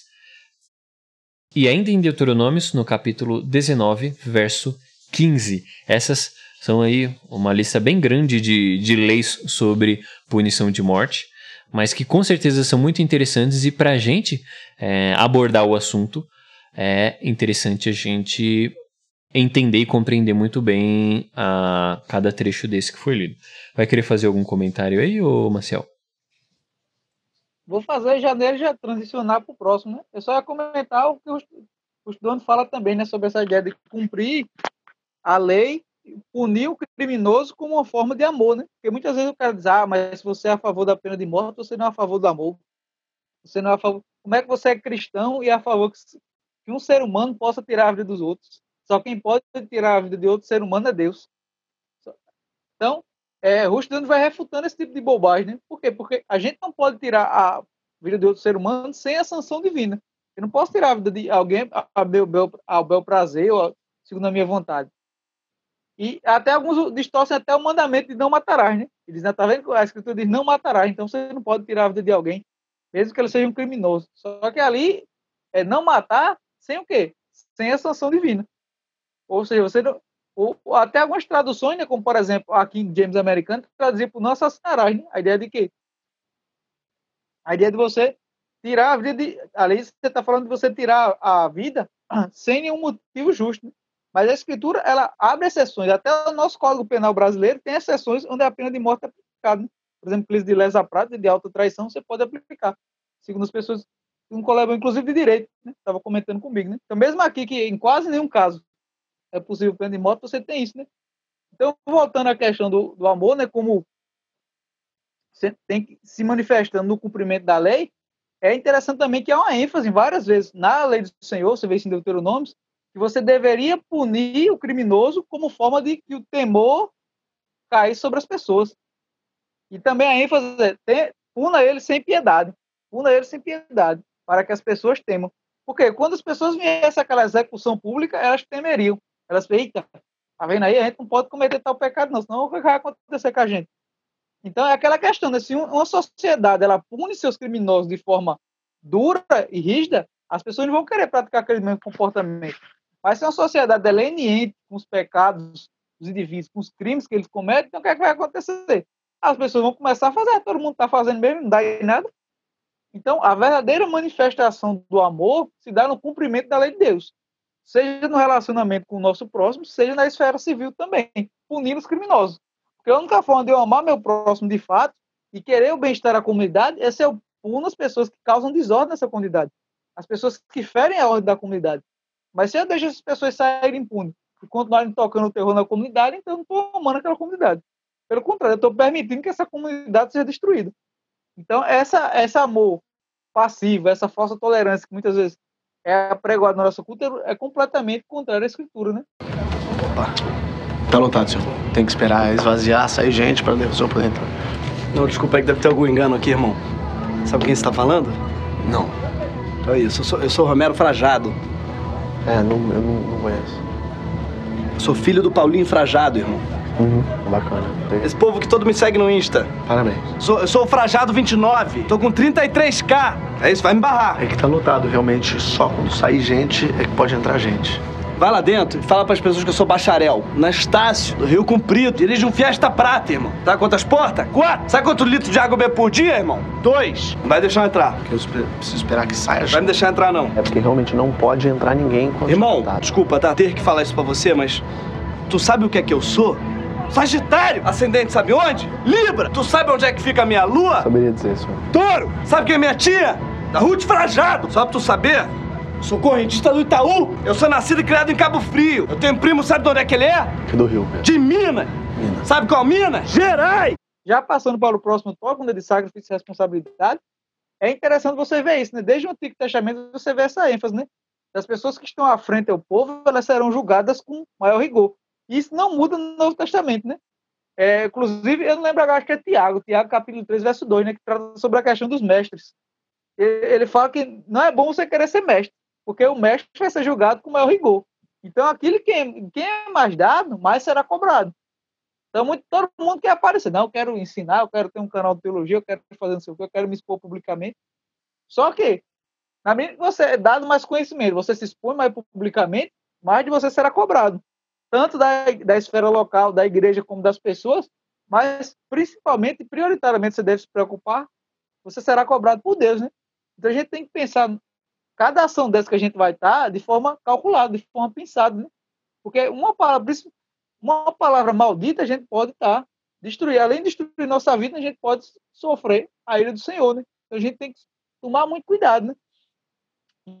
e ainda em Deuteronômios, no capítulo 19, verso 15. Essas são aí uma lista bem grande de, de leis sobre punição de morte, mas que com certeza são muito interessantes e para a gente é, abordar o assunto é interessante a gente entender e compreender muito bem a cada trecho desse que foi lido. Vai querer fazer algum comentário aí, ô Marcel? Vou fazer janeiro já transicionar para o próximo, né? Eu só ia comentar o que o, o estudante fala também, né? Sobre essa ideia de cumprir a lei punir o criminoso como uma forma de amor, né? Porque muitas vezes o cara diz, ah, mas se você é a favor da pena de morte, você não é a favor do amor. Você não é a favor... Como é que você é cristão e é a favor que, que um ser humano possa tirar a vida dos outros? Só quem pode tirar a vida de outro ser humano é Deus. Então, é, Rushdie vai refutando esse tipo de bobagem, né? Por quê? Porque a gente não pode tirar a vida de outro ser humano sem a sanção divina. Eu não posso tirar a vida de alguém ao meu bel, ao prazer ou segundo a minha vontade. E até alguns distorcem até o mandamento de não matarás, né? Eles tá vendo a escritura diz não matarás, então você não pode tirar a vida de alguém, mesmo que ele seja um criminoso. Só que ali é não matar sem o quê? Sem a sanção divina. Ou seja, você não, ou, até algumas traduções, né, como por exemplo aqui em James Americano, traduzir por não assassinarás, né? A ideia de quê? A ideia de você tirar a vida de. Ali você está falando de você tirar a vida sem nenhum motivo justo. Né? Mas a escritura ela abre exceções. Até o nosso Código Penal brasileiro tem exceções onde a pena de morte é aplicada. Né? Por exemplo, crime de lesa prata e de alta traição, você pode aplicar. Segundo as pessoas, um colega, inclusive de direito, estava né? comentando comigo. Né? Então, mesmo aqui, que em quase nenhum caso é possível pena de morte, você tem isso, né? Então, voltando à questão do, do amor, né? Como tem que se manifestando no cumprimento da lei, é interessante também que há uma ênfase várias vezes na lei do Senhor, você vê isso em Deuteronômio, que você deveria punir o criminoso como forma de que o temor caísse sobre as pessoas. E também a ênfase é puna ele sem piedade. Puna ele sem piedade, para que as pessoas temam. Porque quando as pessoas viessem aquela execução pública, elas temeriam. Elas pensam, eita, tá vendo aí? A gente não pode cometer tal pecado, não, senão o que vai acontecer com a gente? Então é aquela questão, né? se uma sociedade ela pune seus criminosos de forma dura e rígida, as pessoas não vão querer praticar aquele mesmo comportamento. Mas se uma sociedade é leniente com os pecados dos indivíduos, com os crimes que eles cometem, então o que, é que vai acontecer? As pessoas vão começar a fazer, todo mundo está fazendo mesmo, não dá em nada. Então, a verdadeira manifestação do amor se dá no cumprimento da lei de Deus, seja no relacionamento com o nosso próximo, seja na esfera civil também, punindo os criminosos. Porque a única forma de eu amar meu próximo de fato e querer o bem-estar da comunidade é se eu puno as pessoas que causam desordem nessa comunidade, as pessoas que ferem a ordem da comunidade. Mas se eu deixo essas pessoas saírem impunes e continuarem tocando o terror na comunidade, então eu não estou amando aquela comunidade. Pelo contrário, eu estou permitindo que essa comunidade seja destruída. Então, essa, esse amor passivo, essa falsa tolerância que muitas vezes é apregoada na nossa cultura, é completamente contrária à escritura, né? Opa, tá lotado, senhor. Tem que esperar esvaziar, sair gente para o senhor poder entrar. Não, desculpa, é que deve ter algum engano aqui, irmão. Sabe quem você está falando? Não. Então é isso, eu sou, eu sou Romero Frajado. É, não, eu não, não conheço. Eu sou filho do Paulinho Frajado, irmão. Uhum, bacana. Esse povo que todo me segue no Insta. Parabéns. Sou, eu sou o Frajado 29. Tô com 33k. É isso, vai me barrar. É que tá lotado, realmente. Só quando sair gente é que pode entrar gente. Vai lá dentro e fala pras pessoas que eu sou bacharel. Nastácio, do Rio Comprido. Dirige um Fiesta Prata, irmão. Tá quantas portas? Quatro. Sabe quanto litro de água eu bebo por dia, irmão? Dois. Não vai deixar eu entrar. Porque eu preciso esperar que saia Vai me deixar entrar, não. É porque realmente não pode entrar ninguém Irmão, desculpa, tá? Ter que falar isso pra você, mas... Tu sabe o que é que eu sou? Sagitário! Ascendente sabe onde? Libra! Tu sabe onde é que fica a minha lua? Saberia dizer, senhor. Touro! Sabe quem é minha tia? Da Ruth Frajado! Só pra tu saber, sou correntista do Itaú. Eu sou nascido e criado em Cabo Frio. Eu tenho primo, sabe de onde é que ele é? Aqui do Rio, velho. De Minas. Minas. Sabe qual Minas? Gerais! Já passando para o próximo tópico, né, de sacrifício e responsabilidade, é interessante você ver isso, né? Desde o Antigo Testamento você vê essa ênfase, né? As pessoas que estão à frente ao povo, elas serão julgadas com maior rigor. Isso não muda no Novo Testamento, né? É, inclusive, eu não lembro agora, acho que é Tiago, Tiago capítulo 3, verso 2, né? Que trata sobre a questão dos mestres. Ele fala que não é bom você querer ser mestre, porque o mestre vai ser julgado com maior rigor. Então, aquilo que quem é mais dado, mais será cobrado. Então, muito, todo mundo quer aparecer. Não, eu quero ensinar, eu quero ter um canal de teologia, eu quero fazer não sei o que, eu quero me expor publicamente. Só que, na medida que você é dado mais conhecimento, você se expõe mais publicamente, mais de você será cobrado tanto da, da esfera local, da igreja, como das pessoas, mas principalmente, prioritariamente, você deve se preocupar, você será cobrado por Deus, né? Então a gente tem que pensar cada ação dessa que a gente vai estar de forma calculada, de forma pensada, né? Porque uma palavra, uma palavra maldita a gente pode estar destruir, além de destruir nossa vida, a gente pode sofrer a ira do Senhor, né? Então a gente tem que tomar muito cuidado, né?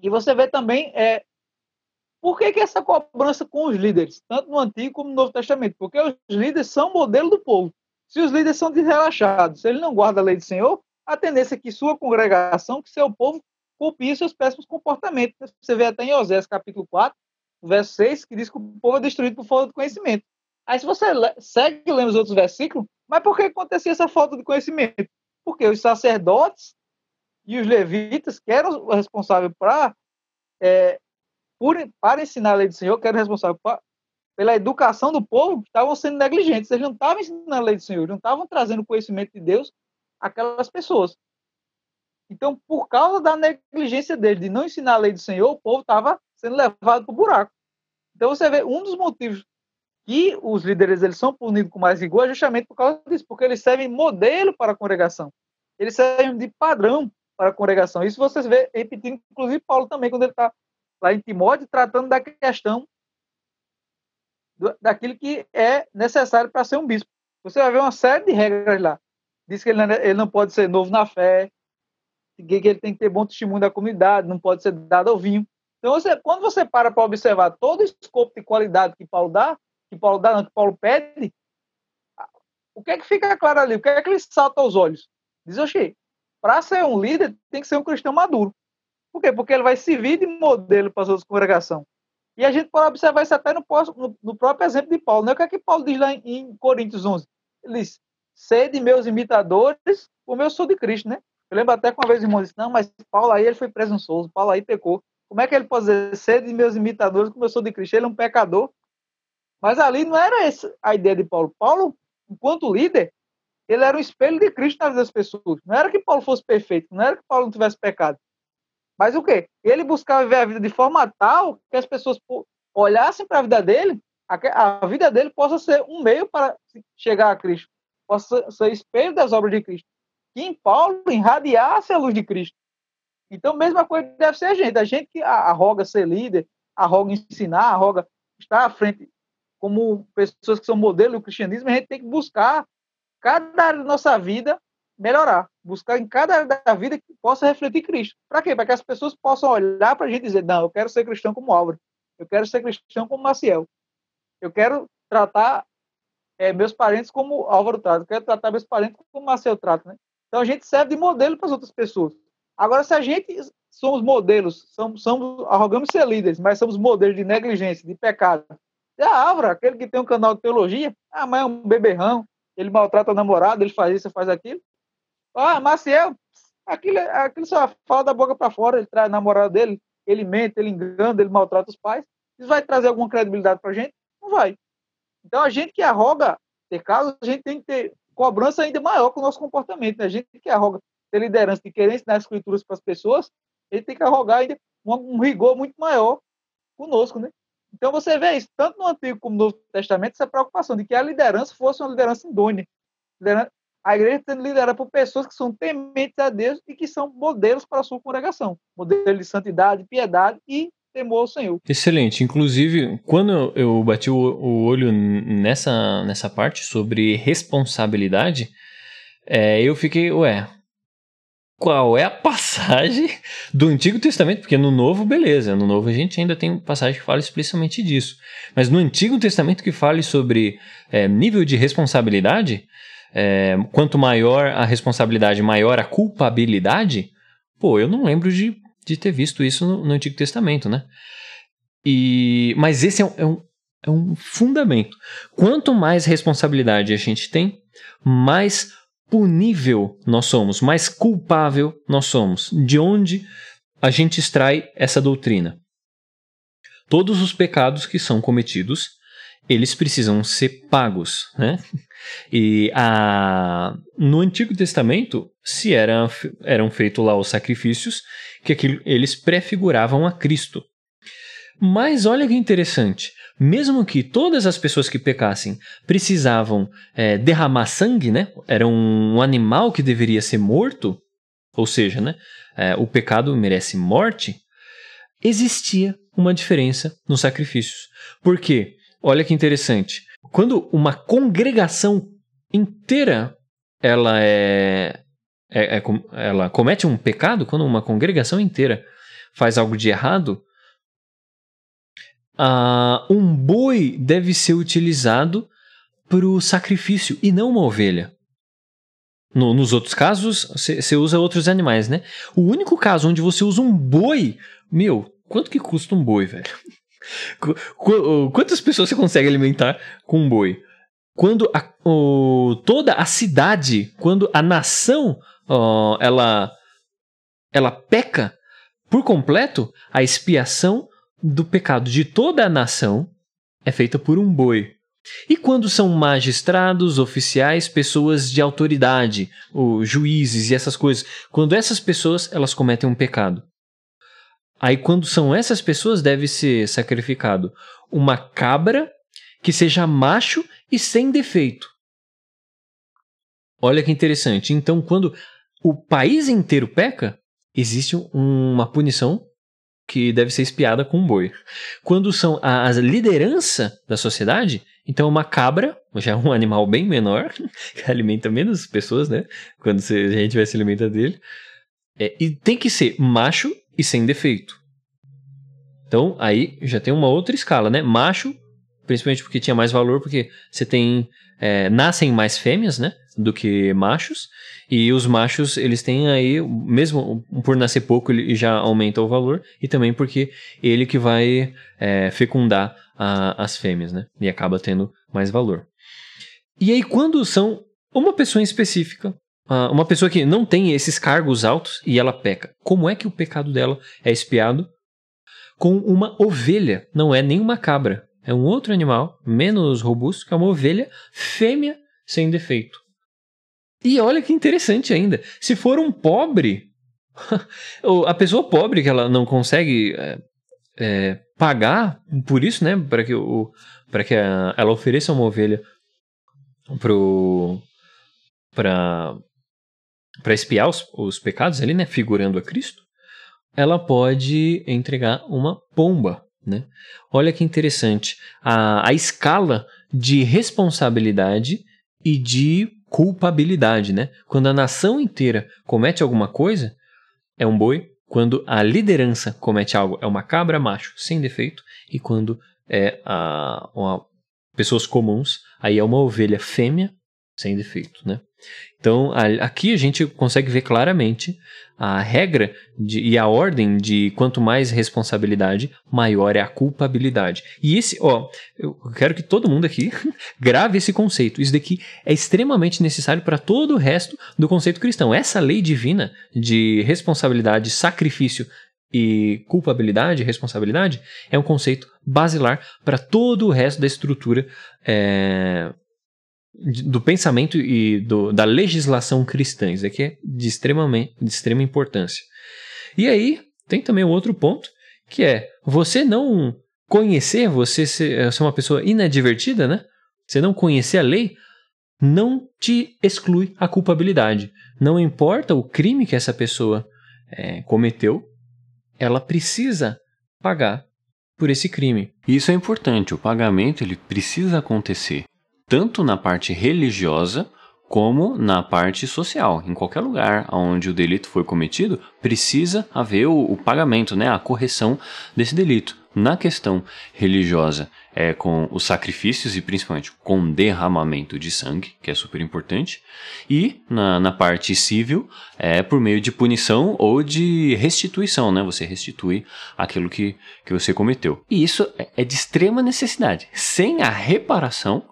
E você vê também é, por que, que essa cobrança com os líderes, tanto no Antigo como no Novo Testamento? Porque os líderes são modelo do povo. Se os líderes são desrelaxados, se ele não guarda a lei do Senhor, a tendência é que sua congregação, que seu povo, copie seus péssimos comportamentos. Você vê até em Osés capítulo 4, verso 6, que diz que o povo é destruído por falta de conhecimento. Aí se você segue lendo os outros versículos, mas por que acontecia essa falta de conhecimento? Porque os sacerdotes e os levitas, que eram responsáveis para é, por, para ensinar a lei do Senhor, que era responsável pra, pela educação do povo, estavam sendo negligentes. Eles não estavam ensinando a lei do Senhor, não estavam trazendo conhecimento de Deus àquelas pessoas. Então, por causa da negligência deles de não ensinar a lei do Senhor, o povo estava sendo levado para o buraco. Então, você vê, um dos motivos que os líderes eles são punidos com mais rigor é justamente por causa disso, porque eles servem modelo para a congregação. Eles servem de padrão para a congregação. Isso vocês vê repetindo, inclusive Paulo também, quando ele está lá em Timóteo, tratando da questão do, daquilo que é necessário para ser um bispo. Você vai ver uma série de regras lá. Diz que ele não, ele não pode ser novo na fé, que ele tem que ter bom testemunho da comunidade, não pode ser dado ao vinho. Então, você, quando você para para observar todo o escopo de qualidade que Paulo dá, que Paulo dá, não, que Paulo pede, o que é que fica claro ali? O que é que ele salta aos olhos? Diz, oxê, para ser um líder, tem que ser um cristão maduro. Por quê? Porque ele vai servir de modelo para as outras congregações. E a gente pode observar isso até no, no próprio exemplo de Paulo. Né? O que é que Paulo diz lá em, em Coríntios 11? Ele diz, sede meus imitadores, como eu sou de Cristo, né? Eu lembro até que uma vez o irmão disse, não, mas Paulo aí ele foi presunçoso, Paulo aí pecou. Como é que ele pode dizer, sede meus imitadores, como eu sou de Cristo? Ele é um pecador. Mas ali não era essa a ideia de Paulo. Paulo, enquanto líder, ele era um espelho de Cristo na vida das pessoas. Não era que Paulo fosse perfeito, não era que Paulo não tivesse pecado. Mas o quê? Ele buscava viver a vida de forma tal que as pessoas olhassem para a vida dele, a, vida dele possa ser um meio para chegar a Cristo, possa ser espelho das obras de Cristo. Que em Paulo irradiasse a luz de Cristo. Então, mesma coisa deve ser a gente. A gente que arroga ser líder, arroga ensinar, arroga estar à frente como pessoas que são modelo do cristianismo, a gente tem que buscar cada área da nossa vida melhorar, buscar em cada área da vida que possa refletir Cristo. Para quê? Para que as pessoas possam olhar para a gente e dizer: não, eu quero ser cristão como Álvaro, eu quero ser cristão como Maciel, eu quero tratar é, meus parentes como Álvaro trata, eu quero tratar meus parentes como Maciel trata. Né? Então a gente serve de modelo para as outras pessoas. Agora, se a gente somos modelos, somos, somos arrogamos ser líderes, mas somos modelos de negligência, de pecado. E a Álvaro, aquele que tem um canal de teologia, ah, mas é um beberrão, ele maltrata o namorado, ele faz isso, faz aquilo. Ah, Maciel, aquilo, aquilo só fala da boca para fora, ele traz a namorada dele, ele mente, ele engana, ele maltrata os pais. Isso vai trazer alguma credibilidade para a gente? Não vai. Então, a gente que arroga ter casos, a gente tem que ter cobrança ainda maior com o nosso comportamento. Né? A gente que arroga ter liderança, de querer ensinar as escrituras para as pessoas, gente tem que arrogar ainda um, um rigor muito maior conosco, né? Então você vê isso, tanto no Antigo como no Novo Testamento, essa preocupação de que a liderança fosse uma liderança idônea. A igreja sendo liderada por pessoas que são tementes a Deus e que são modelos para a sua congregação. Modelo de santidade, piedade e temor ao Senhor. Excelente. Inclusive, quando eu bati o, olho nessa, nessa parte sobre responsabilidade, é, eu fiquei, ué, qual é a passagem do Antigo Testamento, porque no Novo, beleza, no Novo a gente ainda tem passagem que fala explicitamente disso. Mas no Antigo Testamento que fale sobre é, nível de responsabilidade, é, quanto maior a responsabilidade, maior a culpabilidade, pô, eu não lembro de, de ter visto isso no, no Antigo Testamento, né? E, mas esse é um, é, um, é um fundamento. Quanto mais responsabilidade a gente tem, mais punível nós somos, mais culpável nós somos. De onde a gente extrai essa doutrina? Todos os pecados que são cometidos, eles precisam ser pagos, né? E a, no Antigo Testamento, se era, eram feitos lá os sacrifícios, que aquilo, eles prefiguravam a Cristo. Mas olha que interessante, mesmo que todas as pessoas que pecassem precisavam é, derramar sangue, né? Era um animal que deveria ser morto, ou seja, né? É, o pecado merece morte. Existia uma diferença nos sacrifícios. Por quê? Olha que interessante. Quando uma congregação inteira ela é, é, é ela comete um pecado, quando uma congregação inteira faz algo de errado, uh, um boi deve ser utilizado para o sacrifício e não uma ovelha. No, nos outros casos, você usa outros animais, né? O único caso onde você usa um boi, meu, quanto que custa um boi, velho? Quantas pessoas você consegue alimentar com um boi? Quando a, o, toda a cidade, quando a nação, ó, ela, ela peca por completo, a expiação do pecado de toda a nação é feita por um boi. E quando são magistrados, oficiais, pessoas de autoridade, ou juízes e essas coisas, quando essas pessoas elas cometem um pecado, aí quando são essas pessoas deve ser sacrificado uma cabra que seja macho e sem defeito. Olha que interessante. Então, quando o país inteiro peca, existe uma punição que deve ser espiada com um boi. Quando são a, liderança da sociedade, então uma cabra, já é um animal bem menor, que alimenta menos pessoas, né? Quando a gente vai se alimentar dele. É, e tem que ser macho e sem defeito. Então aí já tem uma outra escala, né? Macho, principalmente porque tinha mais valor, porque você tem. É, nascem mais fêmeas, né? do que machos. E os machos, eles têm aí, mesmo por nascer pouco, ele já aumenta o valor. E também porque ele que vai é, fecundar a, as fêmeas, né? E acaba tendo mais valor. E aí, quando são uma pessoa em específica, uma pessoa que não tem esses cargos altos e ela peca, como é que o pecado dela é espiado? Com uma ovelha, não é nem uma cabra. É um outro animal, menos robusto, que é uma ovelha fêmea sem defeito. E olha que interessante ainda. Se for um pobre, a pessoa pobre que ela não consegue é, é, pagar por isso, né? Para que, o, para que a, ela ofereça uma ovelha para para espiar os, os pecados ali, né? Figurando a Cristo, ela pode entregar uma pomba, né? Olha que interessante a, a escala de responsabilidade e de culpabilidade, né? Quando a nação inteira comete alguma coisa, é um boi. Quando a liderança comete algo, é uma cabra macho sem defeito. E quando é a, uma, pessoas comuns, aí é uma ovelha fêmea sem defeito, né? Então, aqui a gente consegue ver claramente a regra de, e a ordem de quanto mais responsabilidade, maior é a culpabilidade. E esse, ó, eu quero que todo mundo aqui grave esse conceito. Isso daqui é extremamente necessário para todo o resto do conceito cristão. Essa lei divina de responsabilidade, sacrifício e culpabilidade, responsabilidade, é um conceito basilar para todo o resto da estrutura é, do pensamento e do, da legislação cristã. Isso aqui é de, extremamente, de extrema importância. E aí, tem também um outro ponto, que é você não conhecer, você ser, ser uma pessoa inadvertida, né? Você não conhecer a lei, não te exclui a culpabilidade. Não importa o crime que essa pessoa é, cometeu, ela precisa pagar por esse crime. Isso é importante, o pagamento ele precisa acontecer tanto na parte religiosa como na parte social. Em qualquer lugar onde o delito foi cometido, precisa haver o, o, pagamento, né, a correção desse delito. Na questão religiosa, é com os sacrifícios e principalmente com derramamento de sangue, que é super importante. E na, na parte civil, é por meio de punição ou de restituição, né? Você restitui aquilo que, que você cometeu. E isso é, é de extrema necessidade. Sem a reparação,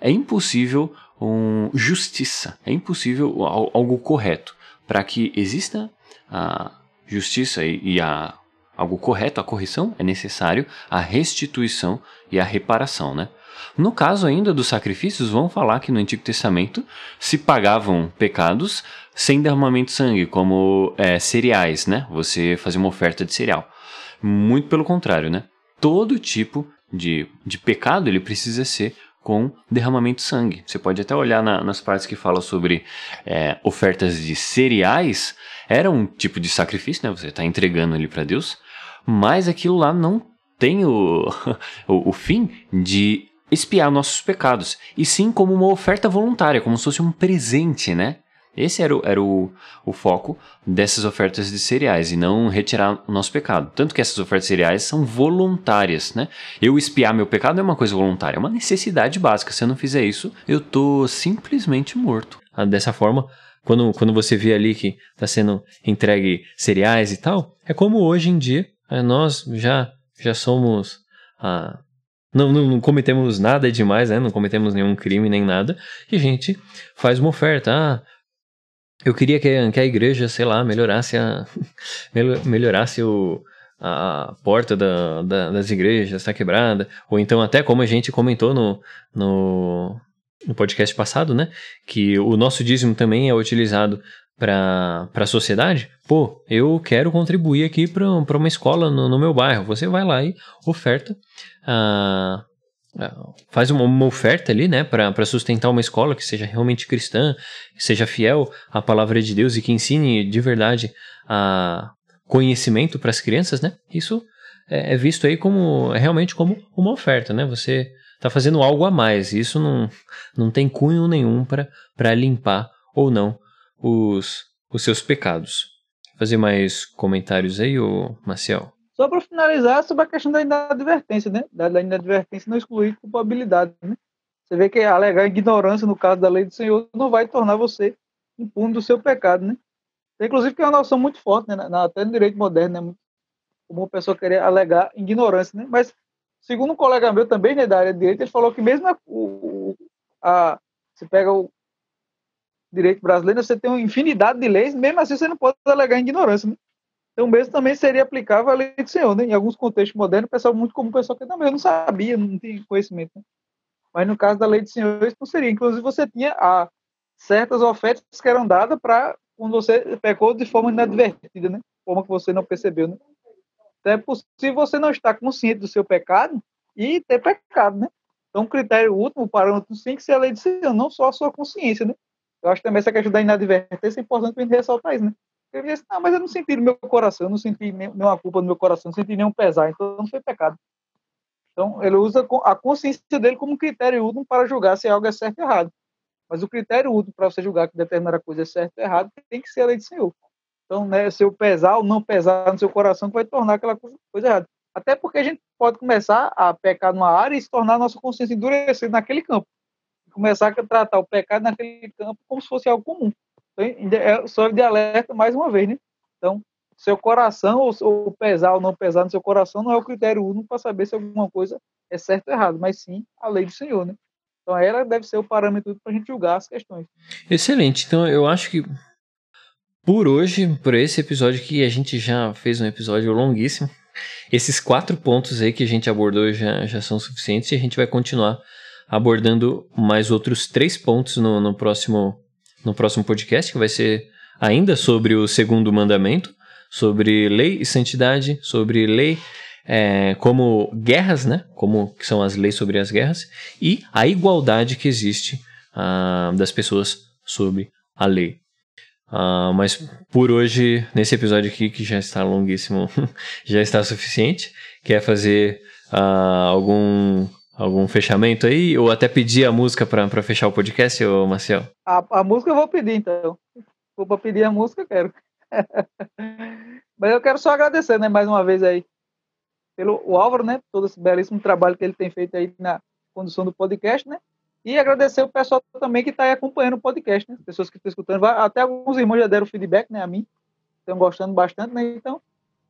é impossível um, justiça, é impossível algo correto. Para que exista a justiça e, e a, algo correto, a correção, é necessário a restituição e a reparação, né? No caso ainda dos sacrifícios, vamos falar que no Antigo Testamento se pagavam pecados sem derramamento de sangue, como é, cereais, né? Você fazia uma oferta de cereal. Muito pelo contrário, né? Todo tipo de, de pecado ele precisa ser com derramamento de sangue. Você pode até olhar na, nas partes que fala sobre é, ofertas de cereais, era um tipo de sacrifício, né? Você está entregando ali para Deus, mas aquilo lá não tem o, o, o fim de espiar nossos pecados, e sim como uma oferta voluntária, como se fosse um presente, né? Esse era, o, era o, o foco dessas ofertas de cereais e não retirar o nosso pecado. Tanto que essas ofertas de cereais são voluntárias, né? Eu espiar meu pecado é uma coisa voluntária, é uma necessidade básica. Se eu não fizer isso, eu tô simplesmente morto. Ah, dessa forma, quando, quando você vê ali que está sendo entregue cereais e tal, é como hoje em dia é, nós já, já somos. Ah, não, não, não, cometemos nada demais, né? não cometemos nenhum crime nem nada, e a gente faz uma oferta. Ah, eu queria que, que a igreja, sei lá, melhorasse a melhorasse o, a porta da, da, das igrejas está quebrada, ou então até como a gente comentou no, no, no podcast passado, né, que o nosso dízimo também é utilizado para a sociedade, pô, eu quero contribuir aqui para uma escola no, no, meu bairro. Você vai lá e oferta a, é, faz uma, uma, oferta ali, né, para sustentar uma escola que seja realmente cristã, que seja fiel à palavra de Deus e que ensine de verdade a conhecimento para as crianças, né? Isso é, é visto aí como realmente como uma oferta, né? Você está fazendo algo a mais. Isso não, não tem cunho nenhum para limpar ou não os, os seus pecados. Fazer mais comentários aí, ô Maciel? Só para finalizar, sobre a questão da inadvertência, né? Da, da inadvertência não excluir culpabilidade, né? Você vê que alegar ignorância no caso da lei do Senhor não vai tornar você impune do seu pecado, né? Inclusive que é uma noção muito forte, né? até no direito moderno, né? Como uma pessoa querer alegar ignorância, né? Mas, segundo um colega meu também, né, da área de direito, ele falou que mesmo a, o, a, você pega o direito brasileiro, você tem uma infinidade de leis, mesmo assim você não pode alegar ignorância, né? Então, mesmo também seria aplicável a lei do Senhor, né? Em alguns contextos modernos, o pessoal muito comum, o pessoal que também não sabia, não tinha conhecimento, né? Mas no caso da lei do Senhor, isso não seria. Inclusive, você tinha a, certas ofertas que eram dadas para quando você pecou de forma inadvertida, né? Forma que você não percebeu, né? Então é possível você não estar consciente do seu pecado e ter pecado, né? Então, o critério último, o parâmetro que ser a lei de Senhor, não só a sua consciência, né? Eu acho também essa questão da inadvertência é importante para a gente ressaltar isso, né? Não, mas eu não senti no meu coração, eu não senti nenhuma culpa no meu coração, não senti nenhum pesar, então não foi pecado. Então, ele usa a consciência dele como critério último para julgar se algo é certo ou errado. Mas o critério último para você julgar que determinada coisa é certo ou errado tem que ser a lei do Senhor. Então, né, se eu pesar ou não pesar no seu coração, que vai tornar aquela coisa, coisa errada. Até porque a gente pode começar a pecar numa área e se tornar a nossa consciência endurecida naquele campo. Começar a tratar o pecado naquele campo como se fosse algo comum. É só de alerta mais uma vez, né? Então, seu coração, ou, ou pesar ou não pesar no seu coração, não é o critério único para saber se alguma coisa é certo ou errado, mas sim a lei do Senhor, né? Então ela deve ser o parâmetro para a gente julgar as questões. Excelente. Então eu acho que por hoje, por esse episódio que a gente já fez um episódio longuíssimo, esses quatro pontos aí que a gente abordou já, já são suficientes e a gente vai continuar abordando mais outros três pontos no, no, próximo, no próximo podcast, que vai ser ainda sobre o segundo mandamento, sobre lei e santidade, sobre lei é, como guerras, né? Como são as leis sobre as guerras e a igualdade que existe uh, das pessoas sobre a lei. Uh, mas por hoje, nesse episódio aqui, que já está longuíssimo, já está suficiente. Quer fazer uh, algum algum fechamento aí? Ou até pedir a música para fechar o podcast, ô Marcel? A, a música eu vou pedir, então. Vou pedir a música, eu quero. Mas eu quero só agradecer, né, mais uma vez aí pelo o Álvaro, né, todo esse belíssimo trabalho que ele tem feito aí na condução do podcast, né, e agradecer o pessoal também que está aí acompanhando o podcast, né, pessoas que estão escutando, até alguns irmãos já deram feedback, né, a mim, estão gostando bastante, né, então,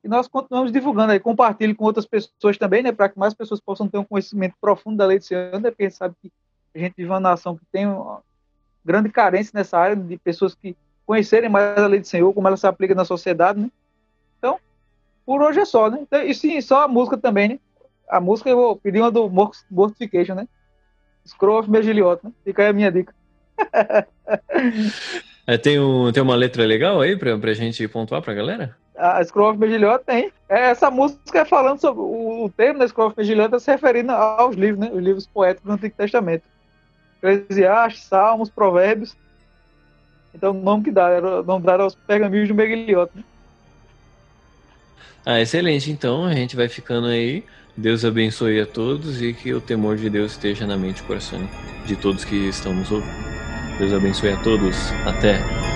e nós continuamos divulgando aí, compartilhe com outras pessoas também, né, para que mais pessoas possam ter um conhecimento profundo da lei de Senhor, né, porque a gente sabe que a gente vive uma nação que tem uma grande carência nessa área de pessoas que conhecerem mais a lei do Senhor, como ela se aplica na sociedade, né, por hoje é só, né? Então, e sim, só a música também, né? A música eu vou pedir uma do Mortification, né? Scroll of né? Fica aí a minha dica. é, tem, um, tem uma letra legal aí pra, pra gente pontuar pra galera? A Scroll of Megiliot tem. É, essa música é falando sobre o, o termo da Scroll é se referindo aos livros, né? Os livros poéticos do Antigo Testamento. Eclesiastes, Salmos, Provérbios. Então o nome que dá, era nome dado aos pergaminhos do Megiliot, né? Ah, excelente. Então a gente vai ficando aí. Deus abençoe a todos e que o temor de Deus esteja na mente e coração de todos que estão nos ouvindo. Deus abençoe a todos. Até.